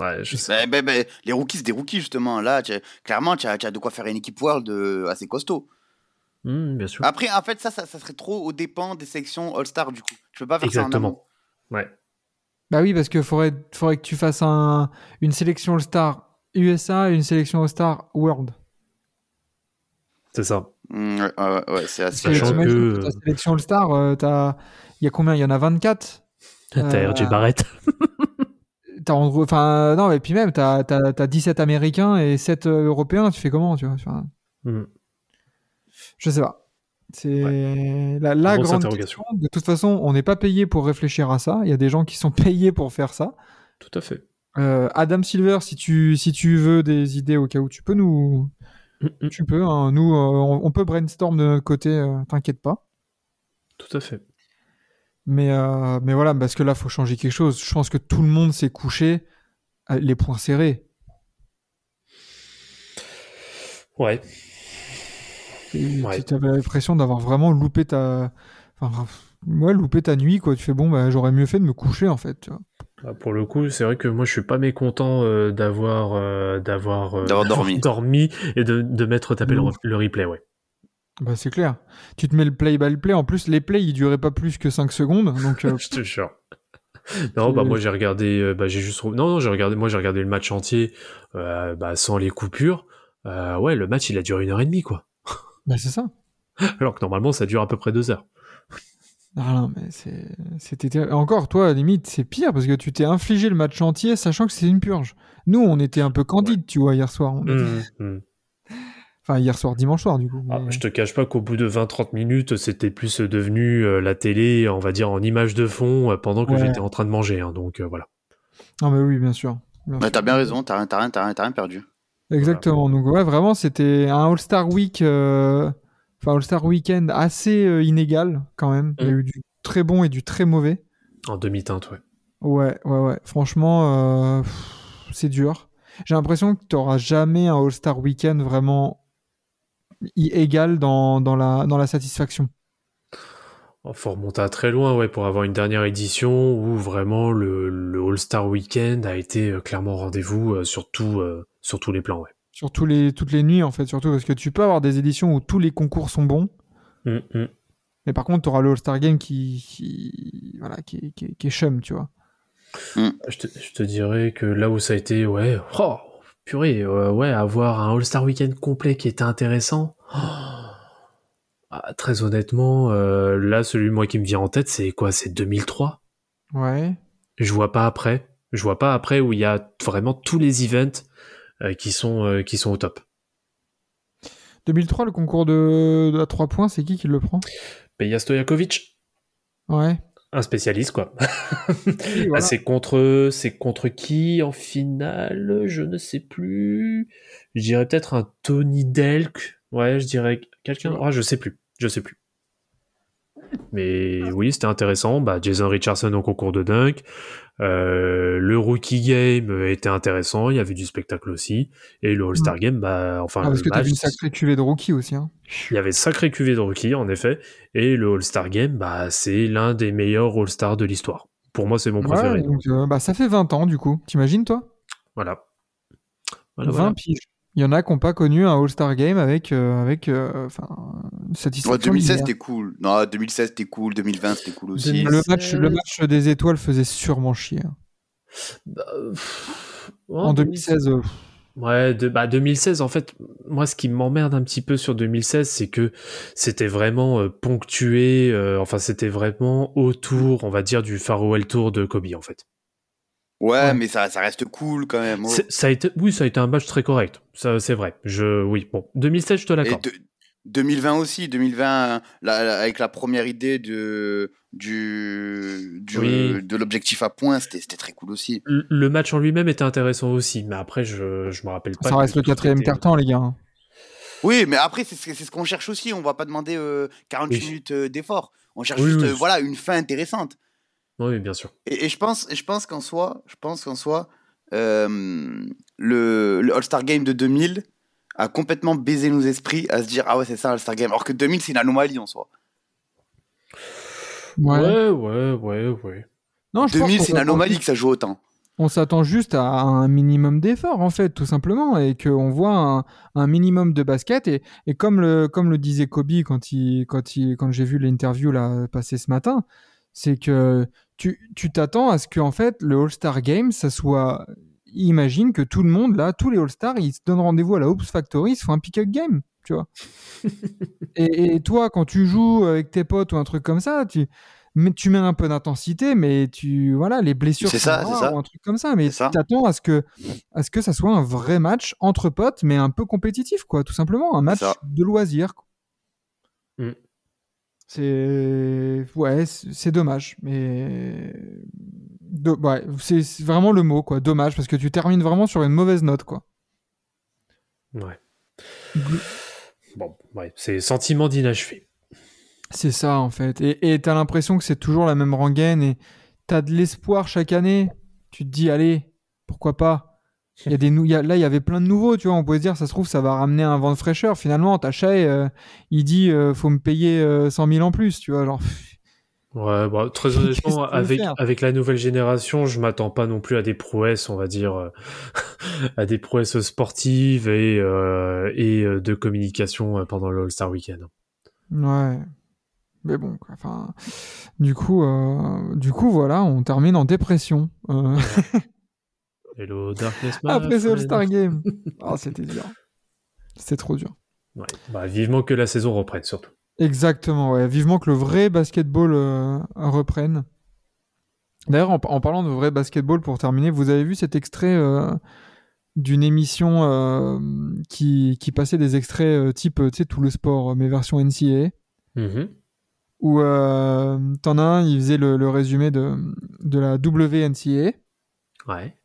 Ouais, je sais. Ben, ben, les rookies, c'est des rookies, justement. Là, clairement, tu as, de quoi faire une équipe World euh, assez costaud. Bien sûr. Après, en fait, ça, ça, ça serait trop au dépend des sections All-Star, du coup. Tu peux pas faire ça en amont. Exactement. Ouais. Bah oui, parce qu'il faudrait, faudrait que tu fasses un, une sélection All-Star USA et une sélection All-Star World. C'est ça. Mm, ouais, ouais, ouais, c'est assez. Parce que Sachant que- ta sélection All-Star, euh, t'as- il y a combien? Il y en a 24 T'as Euh, RJ Barrett. T'as en gros, enfin, non, et puis même, t'as as, 17 Américains et 7 euh, Européens, tu fais comment, tu vois enfin, Hmm. Je sais pas. C'est la, grande interrogation. question. De toute façon, on n'est pas payé pour réfléchir à ça. Il y a des gens qui sont payés pour faire ça. Tout à fait. Euh, Adam Silver, si tu, si tu veux des idées au cas où, tu peux nous, tu peux. hein. nous, euh, on, on peut brainstorm de notre côté. euh, T'inquiète pas. Tout à fait. Mais, euh, mais voilà, parce que là, faut changer quelque chose. Je pense que tout le monde s'est couché les points serrés. Ouais. Tu avais l'impression d'avoir vraiment loupé ta, enfin, ouais, loupé ta nuit, quoi. Tu fais bon, bah, j'aurais mieux fait de me coucher, en fait. tu vois. Bah, pour le coup, c'est vrai que moi, je suis pas mécontent euh, d'avoir euh, d'avoir euh, dormi. dormi et de, de m'être tapé le, le replay, ouais. Bah, c'est clair. Tu te mets le play by play. En plus, les plays, ils duraient pas plus que 5 secondes. Donc, euh, je te jure. Non, bah C'est- moi j'ai regardé, euh, bah j'ai juste, non non j'ai regardé, moi j'ai regardé le match entier, euh, bah sans les coupures. Ouais, le match il a duré une heure et demie quoi. bah, c'est ça. Alors que normalement ça dure à peu près deux heures. Ah non, mais c'est, c'était encore toi, à la limite, c'est pire parce que tu t'es infligé le match entier, sachant que c'était une purge. Nous, on était un peu candide, tu vois, hier soir. On était- Hum, hum. Enfin, hier soir, dimanche soir, du coup. Ah, je te cache pas qu'au bout de 20-30 minutes, c'était plus devenu euh, la télé, on va dire en image de fond, euh, pendant que Ouais. j'étais en train de manger. hein, donc euh, voilà. Non, mais oui, bien sûr. Bien t'as bien raison, t'as rien, t'as rien, t'as rien, t'as rien perdu. Exactement. Donc ouais, vraiment, c'était un All-Star Week, euh, enfin All-Star Weekend assez euh, inégal quand même. Il y a Mm. eu du très bon et du très mauvais. En demi-teinte, ouais. Ouais, ouais, ouais. Franchement, euh, pff, c'est dur. J'ai l'impression que tu n'auras jamais un All-Star Weekend vraiment i- égal dans, dans, la, dans la satisfaction. Il faut remonter à très loin, ouais, pour avoir une dernière édition où vraiment le, le All-Star Weekend a été euh, clairement au rendez-vous euh, sur, tout, euh, sur tous les plans, ouais. Sur tous les, toutes les nuits, en fait, surtout parce que tu peux avoir des éditions où tous les concours sont bons. Hum, hum. Mais par contre, tu auras le All-Star Game qui, qui, voilà, qui, qui, qui est chum, tu vois. Je te, je te dirais que là où ça a été, ouais, oh, purée, euh, ouais, avoir un All-Star Weekend complet qui était intéressant. oh, ah, très honnêtement, euh, là, celui moi qui me vient en tête, c'est quoi? C'est 2003 Ouais. Je vois pas après. Je vois pas après où il y a vraiment tous les events euh, qui sont qui sont au top. 2003, le concours de, de à 3 points, c'est qui qui le prend? Peja Stojakovic, Ouais. Un spécialiste quoi. Oui, Ah, c'est contre c'est contre qui en finale? Je ne sais plus. Je dirais peut-être un Tony Delk. Ouais, je dirais quelqu'un. Ah, je sais plus. Je sais plus. Mais oui, c'était intéressant. Bah, Jason Richardson au concours de dunk. Euh, le rookie game était intéressant. Il y avait du spectacle aussi. Et le All-Star game, bah, enfin, Ah, parce que t'as match, une sacrée cuvée de rookie aussi. Hein. il y avait sacré cuvée de rookie, en effet. Et le All-Star game, bah, c'est l'un des meilleurs All-Star de l'histoire. Pour moi, c'est mon préféré. Ouais, donc, euh, bah, ça fait 20 ans du coup. T'imagines toi? Voilà. Voilà, 20 voilà. piges. Il y en a qui n'ont pas connu un All-Star Game avec, euh, avec euh, enfin, une satisfaction. Ouais, 2016 linéaire. c'était cool. Non, 2016 c'était cool. 2020 c'était cool aussi. 2000. le match, le match des étoiles faisait sûrement chier. Bah, pff, en 2016, euh, Ouais, de, bah 2016, en fait, moi, ce qui m'emmerde un petit peu sur 2016, c'est que c'était vraiment euh, ponctué, euh, enfin, c'était vraiment autour, on va dire, du Farewell Tour de Kobe, en fait. Ouais, Ouais. mais ça, ça reste cool quand même. oh. Ça a été, oui, ça a été un match très correct. Ça, c'est vrai. Je, oui, bon, 2016, je te l'accorde. de- 2020 aussi, 2020 la- la- avec la première idée de du, du- Oui. de l'objectif à points, c'était c'était très cool aussi. Le- Le match en lui-même était intéressant aussi, mais après, je, je me rappelle pas. ça reste le quatrième était- quart-temps, les gars. hein. Oui, mais après c'est ce c'est ce qu'on cherche aussi. On va pas demander euh, 40 Oui. minutes euh, d'effort. On cherche Oui, juste oui. euh, voilà une fin intéressante. Oui, bien sûr. Et, et je pense, et je pense qu'en soi, je pense qu'en soi, euh, le, le All-Star Game de 2000 a complètement baisé nos esprits à se dire ah ouais c'est ça All-Star Game. Alors que 2000 c'est une anomalie en soi. Ouais. Ouais, ouais, ouais, ouais. Non, je pense 2000 qu'on c'est une anomalie que ça joue autant. On s'attend juste à un minimum d'effort, en fait, tout simplement, et qu'on voit un, un minimum de basket. Et, et comme, le, comme le disait Kobe quand, il, quand, il, quand j'ai vu l'interview là, passer ce matin, c'est que tu tu t'attends à ce que en fait, le All-Star Game, ça soit. Imagine que tout le monde, là, tous les All-Stars, ils se donnent rendez-vous à la Hoops Factory, ils se font un pick-up game, tu vois. et, et toi, quand tu joues avec tes potes ou un truc comme ça, tu, mais tu mets un peu d'intensité, mais tu voilà, les blessures C'est sont ça, ça. ou un truc comme ça, mais ça. t'attends à ce que à ce que ça soit un vrai match entre potes, mais un peu compétitif, quoi, tout simplement, un match de loisir. quoi. Mm. C'est ouais, c'est dommage, mais ouais, c'est vraiment le mot, quoi, dommage, parce que tu termines vraiment sur une mauvaise note, quoi. Ouais. Bon, ouais, c'est sentiment d'inachevé. C'est ça en fait. Et et t'as l'impression que c'est toujours la même rengaine et t'as de l'espoir chaque année. Tu te dis, allez, pourquoi pas? Il y a des y a- Là, il y avait plein de nouveaux, tu vois. On pouvait se dire, ça se trouve, ça va ramener un vent de fraîcheur. Finalement, Tachaï, euh, il dit, euh, faut me payer euh, 100 000 en plus, tu vois. Genre, Ouais, bah, très honnêtement, avec, avec la nouvelle génération, je m'attends pas non plus à des prouesses, on va dire, euh, à des prouesses sportives et, euh, et euh, de communication pendant le All-Star Weekend. ouais. Mais bon, quoi, enfin, du coup, du coup, voilà, on termine en dépression. Hello, Darkness my après ce. All-Star Game. Ah, c'était dur. C'était trop dur. Ouais, bah, vivement que la saison reprenne, surtout. Exactement, ouais. Vivement que le vrai basketball euh, reprenne. D'ailleurs, en, en parlant de vrai basketball, pour terminer, vous avez vu cet extrait euh, d'une émission euh, qui, qui passait des extraits euh, type, tu sais, tout le sport, mais version NCAA, Mhm. où t'en as un, il faisait le, le résumé de, de la WNCAA. Ouais.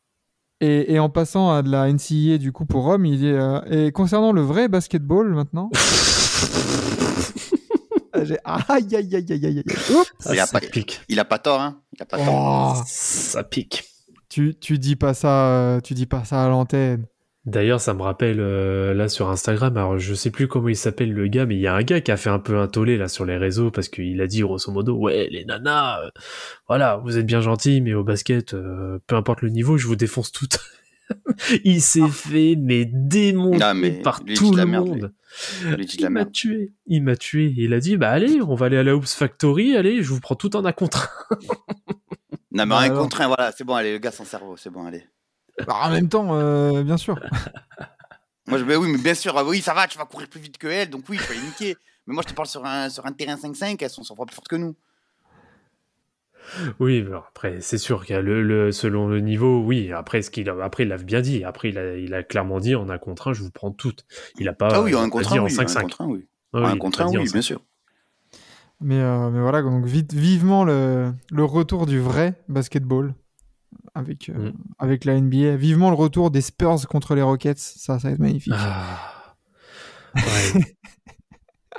Et, et en passant à de la NCAA, du coup, pour Rome, il dit euh, Et concernant le vrai basketball maintenant? j'ai- Aïe, aïe, aïe, aïe, aïe, aïe. Oups. Ah, Il a pas- pique. Il a pas tort hein. Il a pas tort. Ça pique. tu, tu dis pas ça, euh, tu dis pas ça à l'antenne. D'ailleurs, ça me rappelle euh, là sur Instagram, alors je sais plus comment il s'appelle le gars, mais il y a un gars qui a fait un peu un tollé là sur les réseaux parce qu'il a dit grosso modo, ouais les nanas, euh, voilà, vous êtes bien gentils, mais au basket, euh, peu importe le niveau, je vous défonce toutes. il s'est fait mais démonter Non, mais par lui, il dit tout le merde, monde. Il lui dit de la Il m'a tué, il m'a tué. Il a dit bah allez, on va aller à la Hoops Factory, allez, je vous prends tout en un contre. un. Non mais Bah un alors. contre un, voilà, c'est bon, allez, le gars sans cerveau, c'est bon, allez. Bah, en même temps, euh, bien sûr. Moi je mais oui, mais bien sûr, ah oui, ça va, tu vas courir plus vite que elle, donc oui, il faut les niquer. Mais moi je te parle sur un, sur un terrain 5-5, elles sont 100 fois plus fortes que nous. Oui, mais après, c'est sûr qu'il y a le, le- selon le niveau, oui. Après, ce qu'il a, après, il l'a bien dit. Après, il a, il a clairement dit en un contre un, je vous prends toutes. Il a pas. Ah oui, a un contre dit un, en oui, un 5-5. contre un, oui. Ah oui, il Un a contre pas un, dit en oui, 5-5. bien sûr. Mais, euh, mais voilà, donc vite, vivement le, le retour du vrai basketball avec, euh, Mm. avec la NBA. Vivement le retour des Spurs contre les Rockets. Ça, ça va être magnifique. Ah. Ouais.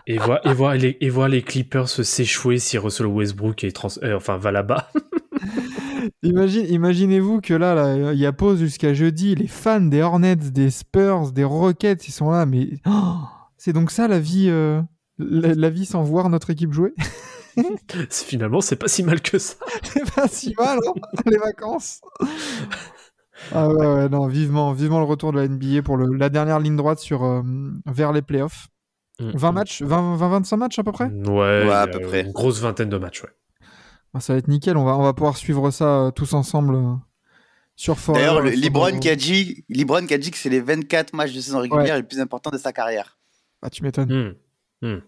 Et voir, et voir, les, et voir les Clippers se s'échouer si Russell Westbrook est trans- euh, enfin, va là-bas. Imagine, imaginez-vous que là, là, il y a pause jusqu'à jeudi. Les fans des Hornets, des Spurs, des Rockets, ils sont là. Mais oh, c'est donc ça la vie, euh, la, la vie sans voir notre équipe jouer? Finalement, c'est pas si mal que ça. c'est pas si mal, hein, les vacances. Ah ouais, ouais, non, vivement, vivement le retour de la NBA pour le, la dernière ligne droite sur, euh, vers les playoffs. 20 matchs, 20, 20, 25 matchs à peu près? Ouais, à peu près. Une grosse vingtaine de matchs, ouais. Ah, Ça va être nickel, on va, on va pouvoir suivre ça euh, tous ensemble euh, sur Forever. D'ailleurs, le- sur Libron qui a dit, Libron qui a dit que c'est les 24 matchs de saison régulière les plus importants de sa carrière. Ah, tu m'étonnes. Hmm.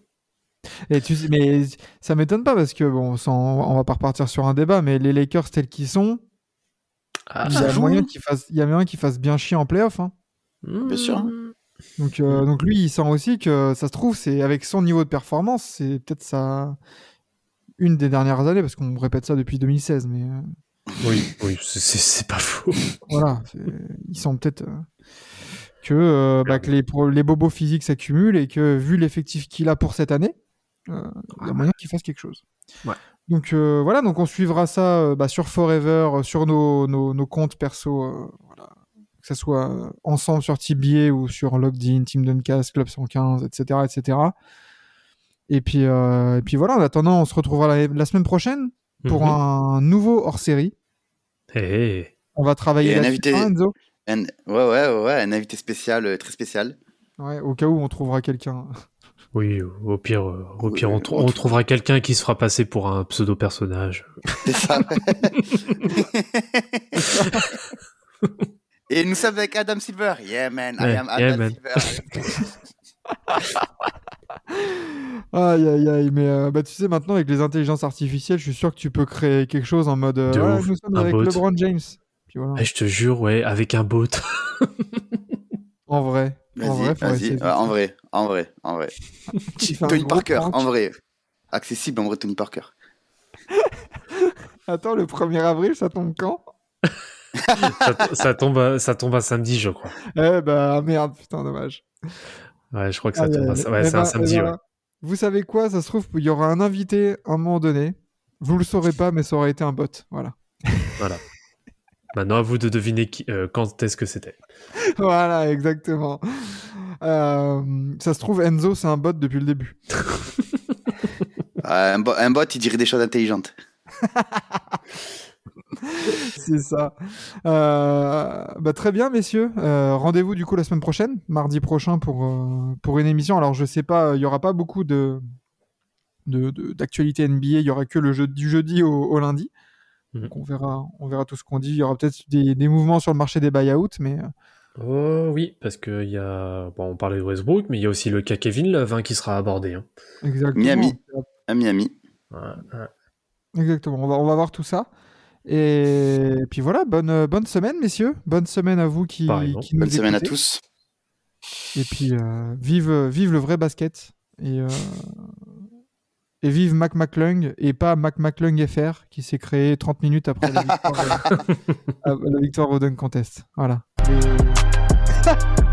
Et tu sais, mais ça m'étonne pas parce que bon, sans- on va pas repartir sur un débat, mais les Lakers tels qu'ils sont, Ah, il y a moyen qu'ils fassent, il y a moyen qu'ils fassent bien chier en playoff. Hein. hmm. Bien sûr. Donc, euh, donc lui, il sent aussi que ça se trouve, c'est avec son niveau de performance, c'est peut-être ça une des dernières années parce qu'on répète ça depuis 2016, mais euh, Oui, oui, c'est- pas faux. voilà, c'est- ils sont peut-être euh, que, euh, bah, que les, les bobos physiques s'accumulent et que vu l'effectif qu'il a pour cette année, euh, il y a moyen qu'il fasse quelque chose. Ouais. Donc euh, voilà, donc on suivra ça euh, bah, sur Forever, euh, sur nos, nos, nos comptes perso, euh, voilà. que ce soit ensemble sur TBA ou sur Logged In, Team Duncast, Club 115, etc. etc. Et puis, euh, et puis voilà, en attendant, on se retrouvera la, la semaine prochaine pour Mhm. un nouveau hors-série. Eh, On va travailler Et un invité- hein, Enzo? Un- ouais, ouais, ouais, un invité spécial, très spécial. Ouais, au cas où on trouvera quelqu'un. Oui, au pire, euh, au pire, on, tr- on on tr- trouvera quelqu'un qui se fera passer pour un pseudo personnage. C'est ça. Et nous sommes avec Adam Silver. Yeah, man. I am yeah, Adam man. Silver. Aïe, aïe, aïe. Mais euh, bah, tu sais, maintenant, avec les intelligences artificielles, je suis sûr que tu peux créer quelque chose en mode. euh, De Ouais, ouf, nous sommes un avec. LeBron James. Puis voilà. Eh, je te jure, ouais, avec un bot. En vrai. En vrai, Vas-y, faire en vrai, en vrai, en vrai. Tony Parker, prank. en vrai. Accessible, en vrai, Tony Parker. Attends, le 1er avril, ça tombe quand? Ça, tombe, à- ça tombe à samedi, je crois. Eh bah merde, putain, dommage. Ouais, je crois que ça tombe à, ouais, Eh c'est un ben, samedi, eh ouais. ben, Vous savez quoi? Ça se trouve, il y aura un invité à un moment donné. Vous le saurez pas, mais ça aurait été un bot. Voilà. Maintenant, à vous de deviner qui- euh, quand est-ce que c'était. voilà, exactement. Euh, ça se trouve, Enzo, c'est un bot depuis le début. Euh, un, bo- un bot, il dirait des choses intelligentes. C'est ça. Euh, bah, très bien, messieurs. Euh, Rendez-vous du coup la semaine prochaine, mardi prochain, pour, euh, pour une émission. Alors, je sais pas, il y aura pas beaucoup de de- de- d'actualité NBA. Il y aura que le jeu du jeudi au, au lundi. Mhm. Donc, on verra, on verra tout ce qu'on dit. Il y aura peut-être des, des mouvements sur le marché des buyouts, mais euh, Oh oui, parce qu'il y a. Bon, on parlait de Westbrook, mais il y a aussi le cas Kevin Love hein, qui sera abordé. hein. exactement. Miami. À Miami. Ouais, ouais. Exactement. On va, on va voir tout ça. Et puis voilà, bonne, bonne semaine, messieurs. Bonne semaine à vous qui, qui nous Bonne semaine à tous. Et puis, euh, vive, vive le vrai basket. Et, euh, et vive Mac McClung et pas Mac McClung FR qui s'est créé 30 minutes après la victoire, euh, la victoire au Dunk Contest. Voilà. Et-